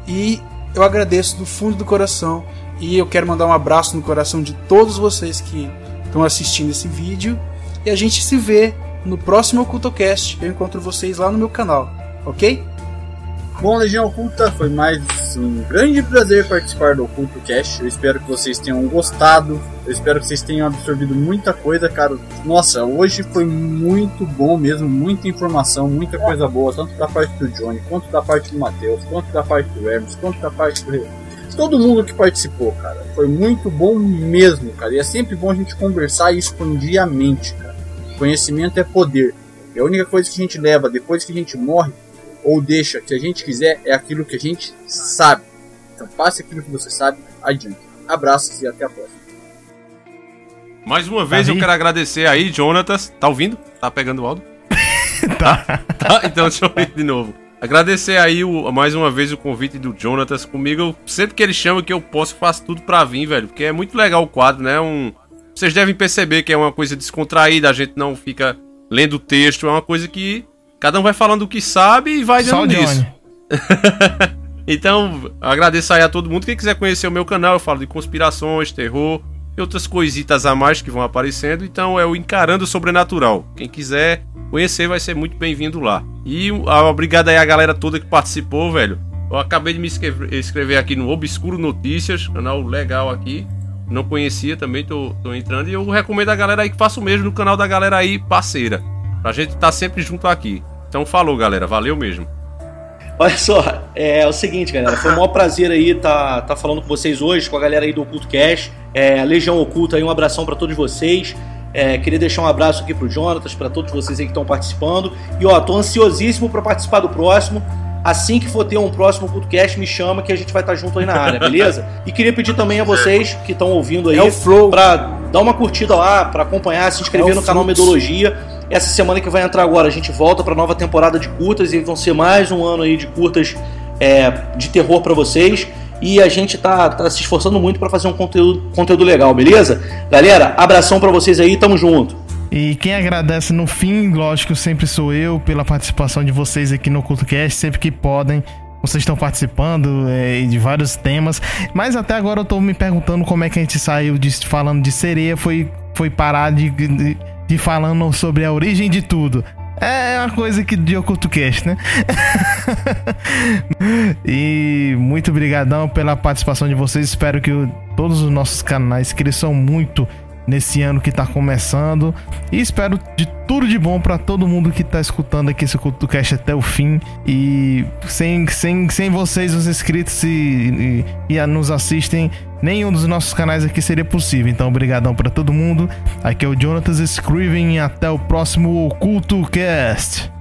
E eu agradeço do fundo do coração. E eu quero mandar um abraço no coração de todos vocês que estão assistindo esse vídeo. E a gente se vê no próximo OcultoCast. Eu encontro vocês lá no meu canal, ok? Bom, Legião Oculta, foi mais um grande prazer participar do Oculto Cast. Eu espero que vocês tenham gostado. Eu espero que vocês tenham absorvido muita coisa, cara. Nossa, hoje foi muito bom mesmo, muita informação, muita coisa boa, tanto da parte do Johnny, quanto da parte do Matheus, quanto da parte do Hermes, quanto da parte do todo mundo que participou, cara. Foi muito bom mesmo, cara. E é sempre bom a gente conversar e expandir a mente, cara. Conhecimento é poder. E a única coisa que a gente leva depois que a gente morre ou deixa que a gente quiser é aquilo que a gente sabe. Então passe aquilo que você sabe adiante. Abraços e até a próxima. Mais uma vez eu Davi? quero agradecer aí, Jonatas. Tá ouvindo? Tá pegando o áudio? Tá. Tá, então deixa eu ir de novo. Agradecer aí o- mais uma vez o convite do Jonatas comigo. Eu- sempre que ele chama que eu posso, eu faço tudo pra vir, velho. Porque é muito legal o quadro, né? Um... Vocês devem perceber que é uma coisa descontraída, a gente não fica lendo o texto, é uma coisa que cada um vai falando o que sabe e vai dando o nisso. Johnny. Então, agradeço aí a todo mundo. Quem quiser conhecer o meu canal, eu falo de conspirações, terror e outras coisitas a mais que vão aparecendo. Então é o Encarando o Sobrenatural. Quem quiser conhecer vai ser muito bem-vindo lá. E ah, obrigado aí a galera toda que participou, velho. Eu acabei de me inscrever, aqui no Obscuro Notícias, canal legal aqui. Não conhecia também, tô, tô entrando. E eu recomendo a galera aí que faça o mesmo no canal da galera aí, parceira. Pra gente estar sempre junto aqui. Então falou, galera. Valeu mesmo. Olha só, é, o seguinte, galera, foi um maior prazer aí estar tá, falando com vocês hoje, com a galera aí do Oculto Cash, é, Legião Oculta aí, um abração para todos vocês. É, queria deixar um abraço aqui pro Jonatas, para todos vocês aí que estão participando. E ó, tô ansiosíssimo para participar do próximo. Assim que for ter um próximo CultoCast, me chama que a gente vai estar junto aí na área, beleza? E queria pedir também a vocês que estão ouvindo aí É o Flow. pra dar uma curtida lá, pra acompanhar, se inscrever É no canal. Medologia. Essa semana que vai entrar agora, a gente volta pra nova temporada de curtas e vão ser mais um ano aí de curtas é, de terror pra vocês. E a gente tá, tá se esforçando muito pra fazer um conteúdo, conteúdo legal, beleza? Galera, abração pra vocês aí, tamo junto. E quem agradece no fim, lógico, sempre sou eu pela participação de vocês aqui no CultoCast, sempre que podem. Vocês estão participando é, de vários temas, mas até agora eu tô me perguntando como é que a gente saiu de, falando de sereia, foi, foi parar de, de, de falando sobre a origem de tudo. É uma coisa que de Oculto Cast, né? e muito obrigadão pela participação de vocês. Espero que todos os nossos canais cresçam muito nesse ano que tá começando. E espero de tudo de bom pra todo mundo que tá escutando aqui esse Oculto Cast até o fim. E sem, sem, sem vocês, os inscritos e, e, e nos assistem, nenhum dos nossos canais aqui seria possível. Então, obrigadão pra todo mundo. Aqui é o Jonatas Scriven e até o próximo Oculto Cast.